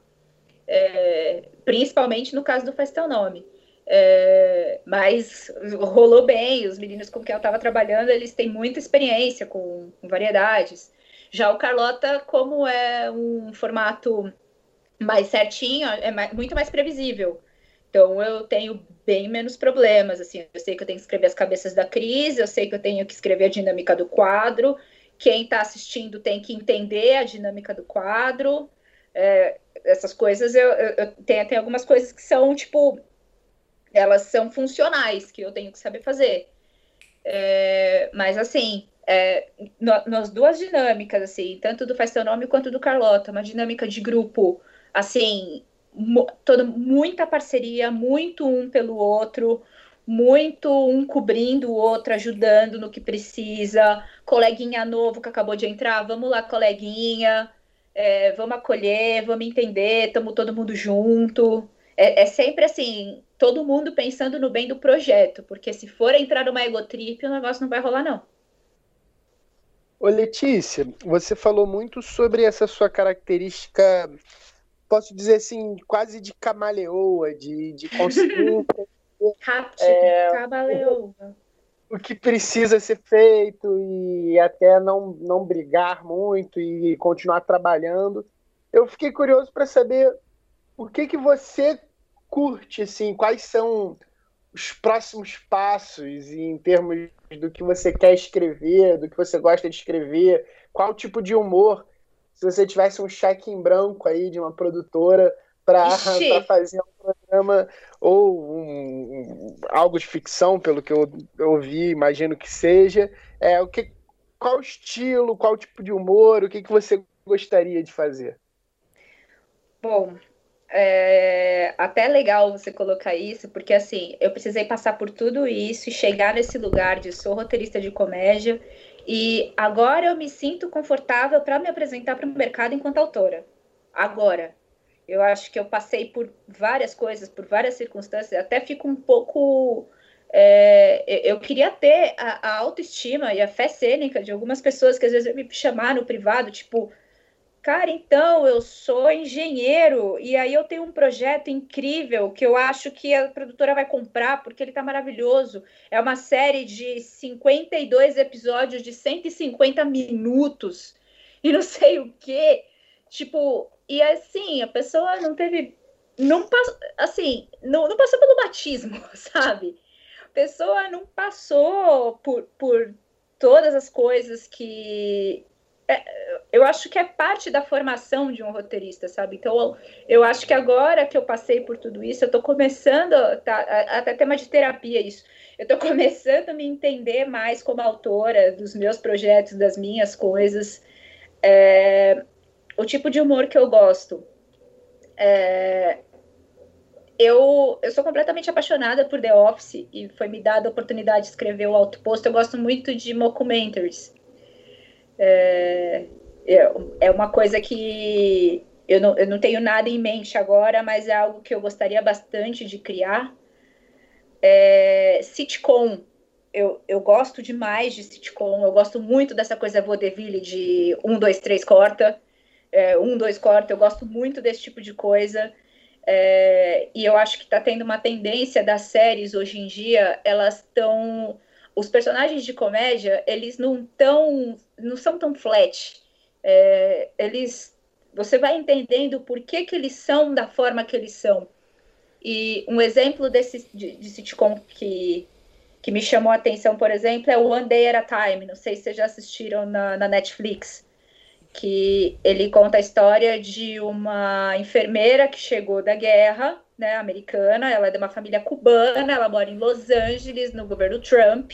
é, principalmente no caso do Faz Teu Nome. É, mas rolou bem, os meninos com quem eu estava trabalhando, eles têm muita experiência com, com, variedades. Já o Carlota, como é um formato mais certinho, é mais, muito mais previsível. Então eu tenho bem menos problemas, assim, eu sei que eu tenho que escrever as cabeças da crise, eu sei que eu tenho que escrever a dinâmica do quadro, quem está assistindo tem que entender a dinâmica do quadro, é, essas coisas, eu, eu, eu tenho, tem algumas coisas que são, tipo, elas são funcionais, que eu tenho que saber fazer. É, mas, assim, é, no, nas duas dinâmicas, assim, tanto do Faz Seu Nome quanto do Carlota, uma dinâmica de grupo, assim, toda, muita parceria, muito um pelo outro, muito um cobrindo o outro, ajudando no que precisa, coleguinha novo que acabou de entrar, vamos lá, coleguinha, é, vamos acolher, vamos entender, estamos todo mundo junto. É, é sempre assim, todo mundo pensando no bem do projeto, porque se for entrar numa egotrip, o negócio não vai rolar, não. Ô Letícia, você falou muito sobre essa sua característica, posso dizer assim, quase de camaleoa, de, de conseguir. Rápido, é, camaleoa. O, o que precisa ser feito e até não, não brigar muito e continuar trabalhando. Eu fiquei curioso para saber o que, que você curte, assim, quais são os próximos passos em termos do que você quer escrever, do que você gosta de escrever, qual tipo de humor, se você tivesse um cheque em branco aí de uma produtora para fazer um programa ou um, algo de ficção, pelo que eu, ouvi, imagino que seja, é o que, qual estilo, qual tipo de humor, o que, que você gostaria de fazer? Bom, é até legal você colocar isso, porque assim, eu precisei passar por tudo isso e chegar nesse lugar de sou roteirista de comédia e agora eu me sinto confortável para me apresentar para o mercado enquanto autora. Agora, eu acho que eu passei por várias coisas, por várias circunstâncias, até fico um pouco. É, eu queria ter a, a autoestima e a fé cênica de algumas pessoas que às vezes me chamaram no privado, tipo, Cara, então, eu sou engenheiro e aí eu tenho um projeto incrível que eu acho que a produtora vai comprar porque ele tá maravilhoso. É uma série de 52 episódios de 150 minutos e não sei o quê. Tipo, e assim, a pessoa não teve. Não passou, assim, não, não passou pelo batismo, sabe? A pessoa não passou por, por todas as coisas que é, eu acho que é parte da formação de um roteirista, sabe? Então, eu acho que agora que eu passei por tudo isso, eu estou começando, tá, até tema de terapia isso, eu estou começando a me entender mais como autora dos meus projetos, das minhas coisas, é, o tipo de humor que eu gosto. É, eu, eu sou completamente apaixonada por The Office e foi me dada a oportunidade de escrever o Autoposto. Eu gosto muito de mockumentaries. É, é, é uma coisa que eu não, eu não tenho nada em mente agora, mas é algo que eu gostaria bastante de criar. É, sitcom. Eu, eu gosto demais de sitcom. Eu gosto muito dessa coisa vaudeville de um, dois, três, corta. É, um, dois, corta. Eu gosto muito desse tipo de coisa. É, e eu acho que está tendo uma tendência das séries hoje em dia, elas estão. Os personagens de comédia, eles não tão, não são tão flat. É, eles você vai entendendo por que, que eles são da forma que eles são. E um exemplo desse de, de sitcom que, que me chamou a atenção, por exemplo, é o One Day at a Time. Não sei se vocês já assistiram na, na Netflix. Que ele conta a história de uma enfermeira que chegou da guerra né, americana. Ela é de uma família cubana, ela mora em Los Angeles, no governo Trump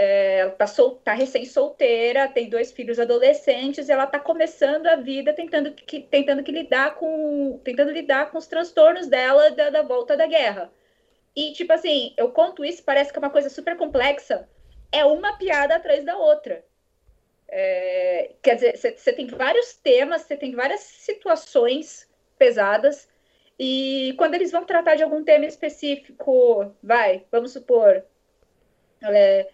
ela tá, sol, tá recém-solteira, tem dois filhos adolescentes, ela tá começando a vida tentando que, tentando que lidar com tentando lidar com os transtornos dela da, da volta da guerra. E tipo assim, eu conto isso, parece que é uma coisa super complexa. É uma piada atrás da outra. É, quer dizer, você tem vários temas, você tem várias situações pesadas, e quando eles vão tratar de algum tema específico, vai, vamos supor, é,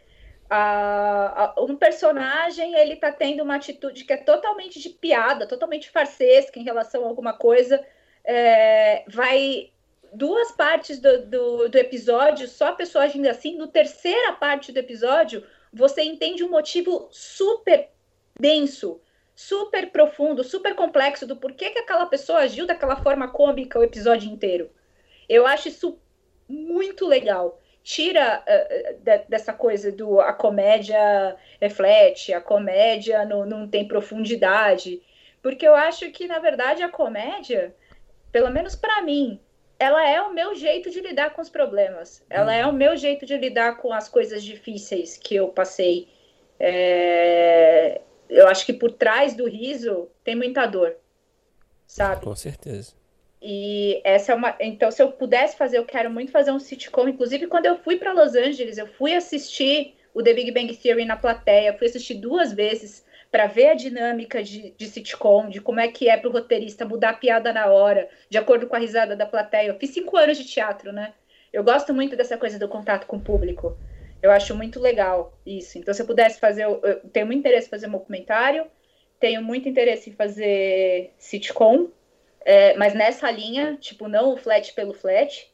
a, a, um personagem ele tá tendo uma atitude que é totalmente de piada, totalmente farsesca em relação a alguma coisa, é, vai duas partes do, do, do, episódio, só a pessoa agindo assim, no terceira parte do episódio, você entende um motivo super denso, super profundo, super complexo do porquê que aquela pessoa agiu daquela forma cômica o episódio inteiro. Eu acho isso muito legal tira uh, de, dessa coisa do a comédia reflete, a comédia não, não tem profundidade. Porque eu acho que, na verdade, a comédia, pelo menos para mim, ela é o meu jeito de lidar com os problemas. Ela é o meu jeito de lidar com as coisas difíceis que eu passei. É... Eu acho que por trás do riso tem muita dor, sabe? Com certeza. E essa é uma. Então, se eu pudesse fazer, eu quero muito fazer um sitcom. Inclusive, quando eu fui para Los Angeles, eu fui assistir o The Big Bang Theory na plateia, fui assistir duas vezes para ver a dinâmica de, de sitcom, de como é que é para o roteirista mudar a piada na hora, de acordo com a risada da plateia. Eu fiz cinco anos de teatro, né? Eu gosto muito dessa coisa do contato com o público. Eu acho muito legal isso. Então, se eu pudesse fazer, eu tenho muito interesse em fazer um documentário, tenho muito interesse em fazer sitcom, é, mas nessa linha, tipo, não o flat pelo flat.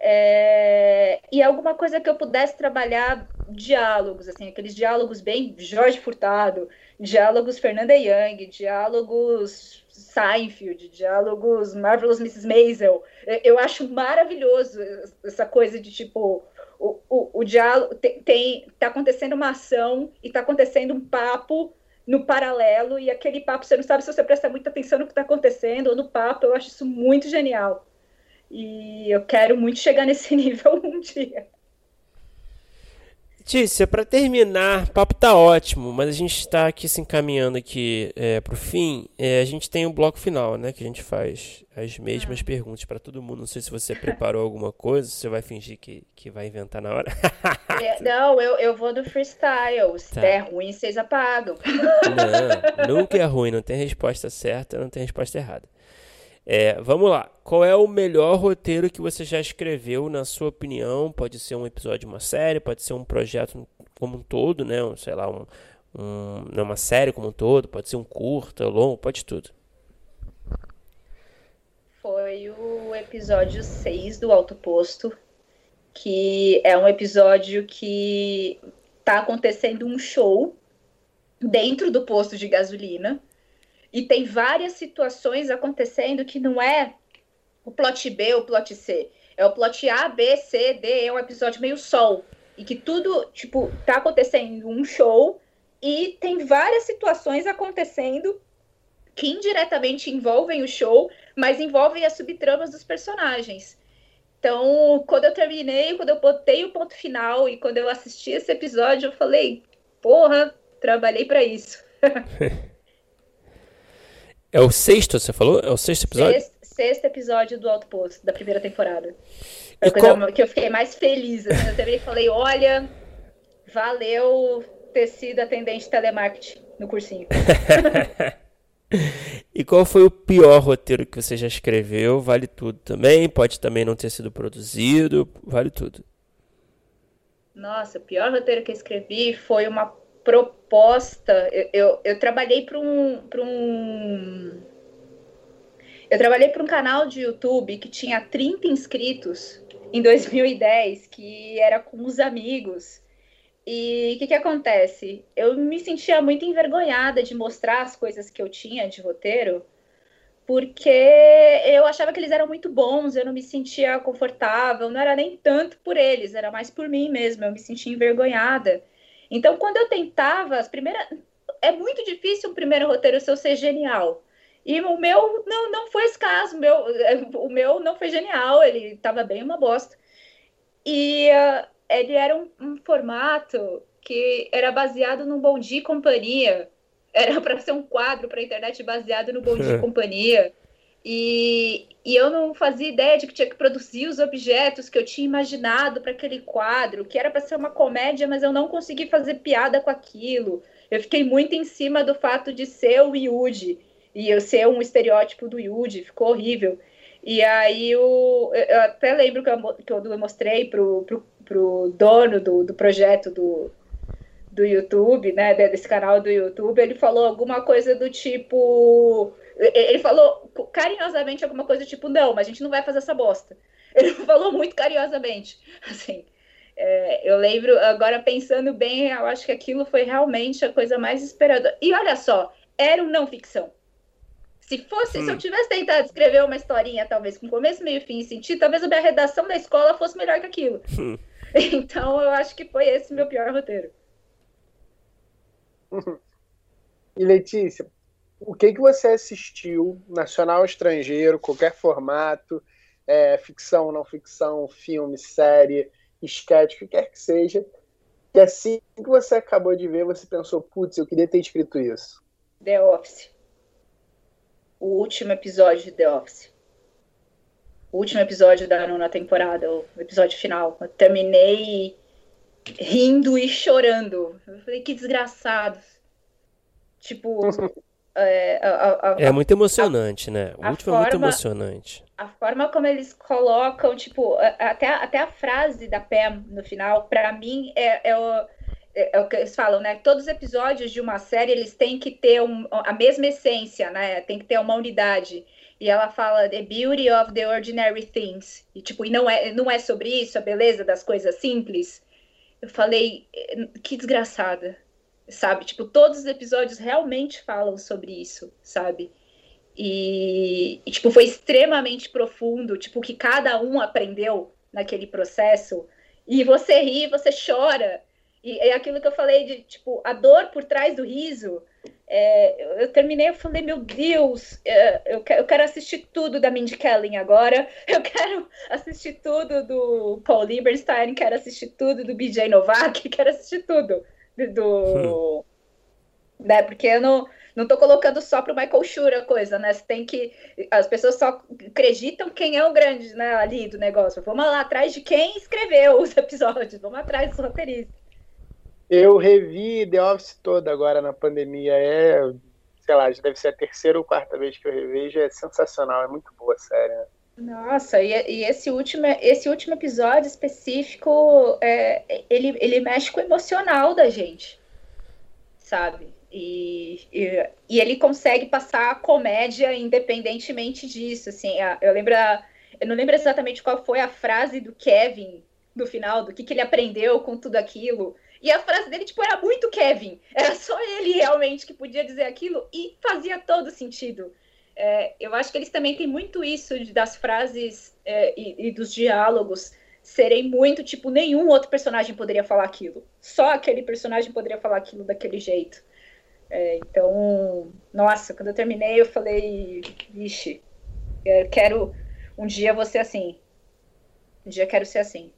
É, e alguma coisa que eu pudesse trabalhar diálogos, assim, aqueles diálogos bem Jorge Furtado, diálogos Fernanda Young, diálogos Seinfeld, diálogos Marvelous Mrs. Maisel. Eu acho maravilhoso essa coisa de tipo o, o, o diálogo tem, tem tá acontecendo uma ação e tá acontecendo um papo no paralelo e aquele papo, você não sabe se você presta muita atenção no que está acontecendo ou no papo, eu acho isso muito genial. E eu quero muito chegar nesse nível um dia. Tícia, para terminar, o papo tá ótimo, mas a gente está aqui se encaminhando aqui é, para o fim. É, a gente tem o um bloco final, né? Que a gente faz as mesmas ah. perguntas para todo mundo. Não sei se você preparou alguma coisa, se você vai fingir que, que vai inventar na hora. é, não, eu, eu vou do freestyle. Se tá. der ruim, vocês apagam. Não, nunca é ruim, não tem resposta certa, não tem resposta errada. É, vamos lá. Qual é o melhor roteiro que você já escreveu, na sua opinião? Pode ser um episódio uma série, pode ser um projeto como um todo, né? Um, sei lá, um, um, uma série como um todo, pode ser um curta, longo, pode tudo. Foi o episódio 6 do Alto Posto, que é um episódio que tá acontecendo um show dentro do posto de gasolina e tem várias situações acontecendo que não é o plot B ou o plot C. É o plot A, B, C, D, é um episódio meio sol. E que tudo, tipo, tá acontecendo um show e tem várias situações acontecendo que indiretamente envolvem o show, mas envolvem as subtramas dos personagens. Então, quando eu terminei, quando eu botei o ponto final e quando eu assisti esse episódio, eu falei: porra, trabalhei para isso. É o sexto, você falou? É o sexto episódio? Sexto, sexto episódio do Outpost, da primeira temporada. Foi qual... que eu fiquei mais feliz. Assim, eu também falei, olha, valeu ter sido atendente de telemarketing no cursinho. e qual foi o pior roteiro que você já escreveu? Vale tudo também. Pode também não ter sido produzido. Vale tudo. Nossa, o pior roteiro que eu escrevi foi uma proposta. Eu, eu, eu trabalhei para um, um. Eu trabalhei para um canal de YouTube que tinha 30 inscritos em 2010, que era com os amigos. E o que, que acontece? Eu me sentia muito envergonhada de mostrar as coisas que eu tinha de roteiro, porque eu achava que eles eram muito bons, eu não me sentia confortável, não era nem tanto por eles, era mais por mim mesma, eu me sentia envergonhada. Então, quando eu tentava, as primeiras. É muito difícil um primeiro roteiro seu ser genial. E o meu não, não foi esse caso. O meu, o meu não foi genial, ele estava bem uma bosta. E uh, ele era um, um, formato que era baseado no Bom Dia e Companhia. Era para ser um quadro para a internet baseado no Bom Dia e Companhia. E, e eu não fazia ideia de que tinha que produzir os objetos que eu tinha imaginado para aquele quadro, que era para ser uma comédia, mas eu não consegui fazer piada com aquilo. Eu fiquei muito em cima do fato de ser o Yuji e eu ser um estereótipo do Yuji, ficou horrível. E aí eu, até lembro que eu, que eu mostrei pro, pro, pro dono do, do projeto do, do YouTube, né, desse canal do YouTube, ele falou alguma coisa do tipo. Ele falou carinhosamente alguma coisa tipo, não, mas a gente não vai fazer essa bosta. Ele falou muito carinhosamente. Assim, é, eu lembro, agora pensando bem, eu acho que aquilo foi realmente a coisa mais esperada. E olha só, era um não ficção. Se fosse, hum. se eu hum. tivesse tentado escrever uma historinha, talvez com começo, meio, fim e sentido, talvez a minha redação da escola fosse melhor que aquilo. Hum. Então, eu acho que foi esse meu pior roteiro. E Letícia, o que que você assistiu, nacional, estrangeiro, qualquer formato, é, ficção, não ficção, filme, série, sketch, o que quer que seja, que assim que você acabou de ver, você pensou, putz, eu queria ter escrito isso? The Office o último episódio de The Office. O último episódio da nona temporada, o episódio final. Eu terminei rindo e chorando. Eu falei, que desgraçados. Tipo. é, a, a, é muito emocionante, a, né? O último forma, é muito emocionante. A forma como eles colocam, tipo, até, até a frase da Pam no final, para mim, é, é o é, é o que eles falam, né? Todos os episódios de uma série eles têm que ter um, a mesma essência, né? Tem que ter uma unidade. E ela fala the beauty of the ordinary things. E tipo, e não é, não é sobre isso, a beleza das coisas simples. Eu falei, que desgraçada, sabe? Tipo, todos os episódios realmente falam sobre isso, sabe? E, e tipo, foi extremamente profundo, tipo, que cada um aprendeu naquele processo. E você ri, você chora. E é aquilo que eu falei de, tipo, a dor por trás do riso. É, eu terminei, eu falei, meu Deus, é, eu, quero, eu quero assistir tudo da Mindy Kaling agora. Eu quero assistir tudo do Paul Lieberstein, quero assistir tudo do BJ Novak, quero assistir tudo do... Hum. Né, porque eu não, não tô colocando só pro Michael Schur a coisa, né? Você tem que. As pessoas só acreditam quem é o grande né, ali do negócio. Vamos lá atrás de quem escreveu os episódios, vamos atrás dos roteiristas. Eu revi The Office toda agora na pandemia. É, sei lá, já deve ser a terceira ou quarta vez que eu revejo. É sensacional, é muito boa a série. Né? Nossa, e, e, esse, último, esse último episódio específico, é, ele, ele mexe com o emocional da gente, sabe? E, e, e, ele consegue passar a comédia independentemente disso, assim, eu lembro, eu não lembro exatamente qual foi a frase do Kevin no final, do que, que ele aprendeu com tudo aquilo, e a frase dele, tipo, era muito Kevin. Era só ele realmente que podia dizer aquilo e fazia todo sentido. É, eu acho que eles também têm muito isso de, das frases é, e, e, dos diálogos serem muito, tipo, nenhum outro personagem poderia falar aquilo. Só aquele personagem poderia falar aquilo daquele jeito. É, então, nossa, quando eu terminei, eu falei, vixe, eu quero. Um dia você assim. Um dia quero ser assim.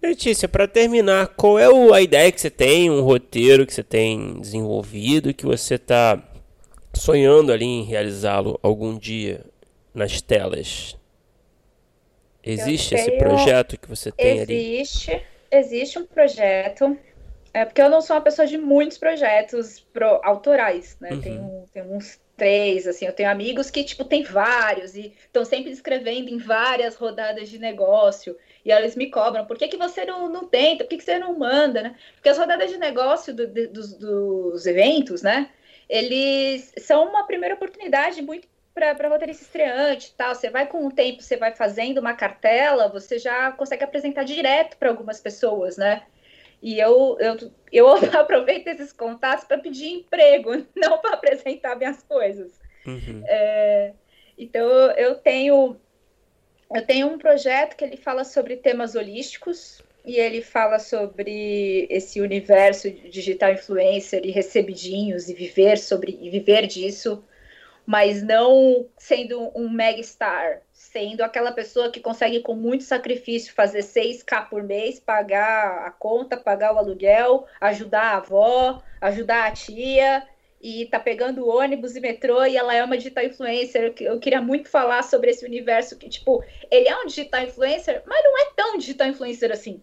Letícia, para terminar, qual é a ideia que você tem, um roteiro que você tem desenvolvido, que você está sonhando ali em realizá-lo algum dia? nas telas? Existe esse projeto que você tem existe, ali? Existe, existe um projeto. É porque eu não sou uma pessoa de muitos projetos pro, autorais, né? Uhum. Tenho, tenho uns três, assim, eu tenho amigos que, tipo, tem vários e estão sempre escrevendo em várias rodadas de negócio. E eles me cobram, por que, que você não, não tenta? Por que, que você não manda, né? Porque as rodadas de negócio do, dos, dos eventos, né? Eles são uma primeira oportunidade muito para roteirista estreante e tal. Você vai com o tempo, você vai fazendo uma cartela, você já consegue apresentar direto para algumas pessoas, né? E eu, eu, eu aproveito esses contatos para pedir emprego, não para apresentar minhas coisas. Uhum. É, então, eu tenho, eu tenho um projeto que ele fala sobre temas holísticos e ele fala sobre esse universo digital influencer e recebidinhos e viver sobre e viver disso, mas não sendo um mega star, sendo aquela pessoa que consegue com muito sacrifício fazer 6k por mês, pagar a conta, pagar o aluguel, ajudar a avó, ajudar a tia e tá pegando ônibus e metrô e ela é uma digital influencer. Eu queria muito falar sobre esse universo que, tipo, ele é um digital influencer, mas não é tão digital influencer assim.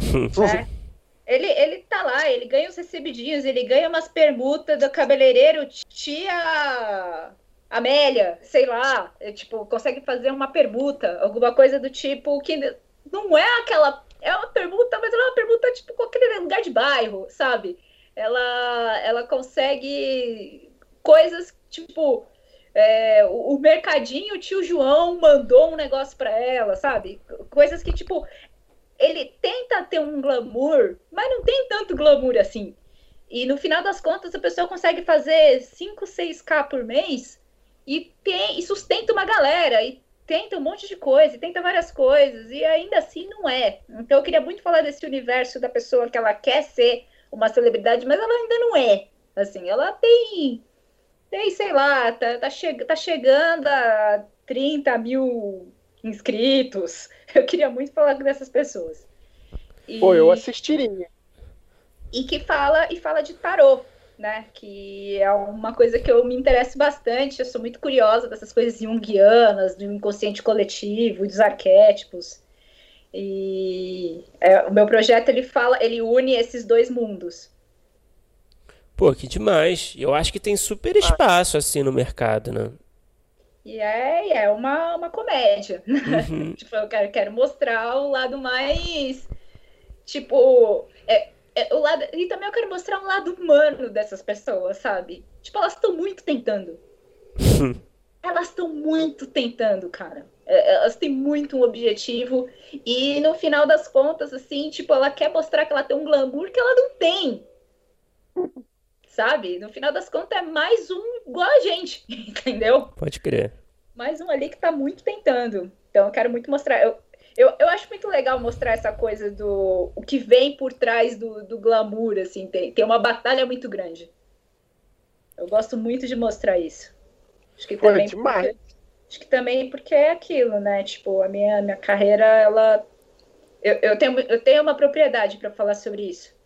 Né? Ele, ele tá lá, ele ganha os recebidinhos, ele ganha umas permutas do cabeleireiro, tia Amélia, sei lá, é, tipo, consegue fazer uma permuta, alguma coisa do tipo que não é aquela. É uma permuta, mas ela é uma permuta, tipo, com aquele lugar de bairro, sabe? Ela, ela consegue coisas, tipo, é, o, o, mercadinho, o tio João mandou um negócio para ela, sabe? Coisas que, tipo, ele tenta ter um glamour, mas não tem tanto glamour assim. E no final das contas, a pessoa consegue fazer 5, 6k por mês e, tem, e sustenta uma galera, e tenta um monte de coisa, e tenta várias coisas, e ainda assim não é. Então eu queria muito falar desse universo da pessoa que ela quer ser uma celebridade, mas ela ainda não é. Assim, ela tem, tem sei lá, tá, tá, che tá chegando a 30 mil inscritos. Eu queria muito falar dessas pessoas. E... Pô, eu assistiria. E que fala e fala de tarô né? Que é uma coisa que eu me interesso bastante. Eu sou muito curiosa dessas coisas junguianas, do inconsciente coletivo, dos arquétipos. E é, o meu projeto ele fala, ele une esses dois mundos. Pô, que demais. Eu acho que tem super espaço assim no mercado, né? E é, é uma, uma comédia. Uhum. tipo, eu quero, quero mostrar o lado mais. Tipo, é, é, o lado, e também eu quero mostrar um lado humano dessas pessoas, sabe? Tipo, elas estão muito tentando. elas estão muito tentando, cara. É, elas têm muito um objetivo. E no final das contas, assim, tipo, ela quer mostrar que ela tem um glamour que ela não tem. Sabe? No final das contas, é mais um igual a gente, entendeu? Pode crer. Mais um ali que tá muito tentando. Então, eu quero muito mostrar. Eu, eu, eu acho muito legal mostrar essa coisa do o que vem por trás do, do glamour, assim, tem, tem uma batalha muito grande. Eu gosto muito de mostrar isso. Acho que também Pô, porque, acho que também porque é aquilo, né? Tipo, a minha, minha carreira, ela eu, eu, tenho, eu tenho uma propriedade para falar sobre isso.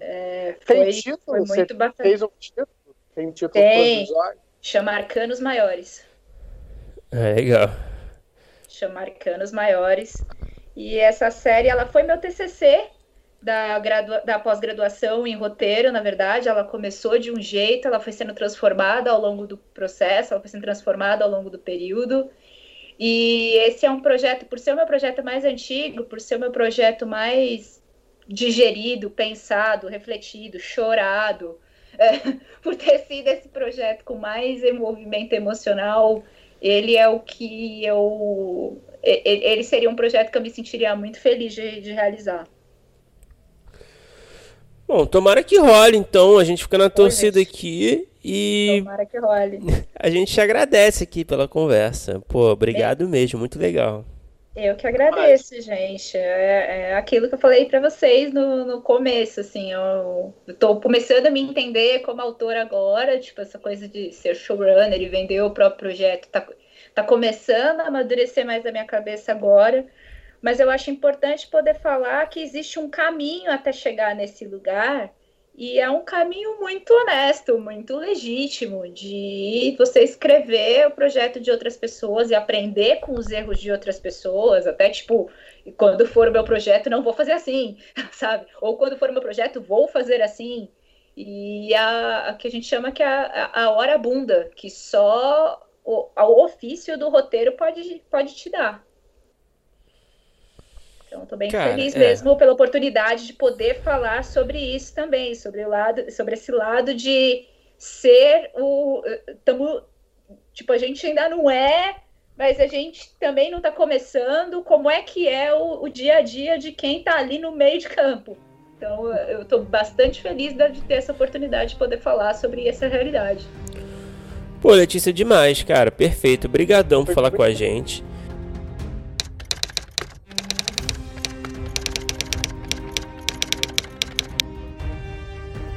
É, foi, tem título? Foi muito bacana. Fez um título? Tem título tem. Chama Arcanos Maiores. É, legal chama Arcanos Maiores. E essa série, ela foi meu TCC da, da pós-graduação em roteiro, na verdade. Ela começou de um jeito, ela foi sendo transformada ao longo do processo, ela foi sendo transformada ao longo do período. E esse é um projeto, por ser o meu projeto mais antigo, por ser o meu projeto mais digerido, pensado, refletido, chorado, é, por ter sido esse projeto com mais envolvimento emocional ele é o que eu. Ele seria um projeto que eu me sentiria muito feliz de, de realizar. Bom, tomara que role, então. A gente fica na torcida aqui e. Tomara que role. A gente te agradece aqui pela conversa. Pô, obrigado é. mesmo, muito legal. Eu que agradeço, Mas... gente. É, é, aquilo que eu falei para vocês no, no começo, assim, eu, estou começando a me entender como autora agora, tipo, essa coisa de ser showrunner e vender o próprio projeto, tá, tá começando a amadurecer mais na minha cabeça agora, mas eu acho importante poder falar que existe um caminho até chegar nesse lugar E é um caminho muito honesto, muito legítimo de você escrever o projeto de outras pessoas e aprender com os erros de outras pessoas, até tipo, quando for o meu projeto não vou fazer assim, sabe? Ou quando for o meu projeto vou fazer assim. E a, a que a gente chama que é a, a hora bunda, que só o, o ofício do roteiro pode, pode te dar. Então, estou bem Cara, feliz é. mesmo pela oportunidade de poder falar sobre isso também, sobre o lado, sobre esse lado de ser o, tamo, tipo a gente ainda não é, mas a gente também não está começando. Como é que é o, o dia a dia de quem está ali no meio de campo? Então, eu estou bastante feliz de ter essa oportunidade de poder falar sobre essa realidade. Pô, Letícia, demais, cara. Perfeito. Obrigadão por falar com a gente.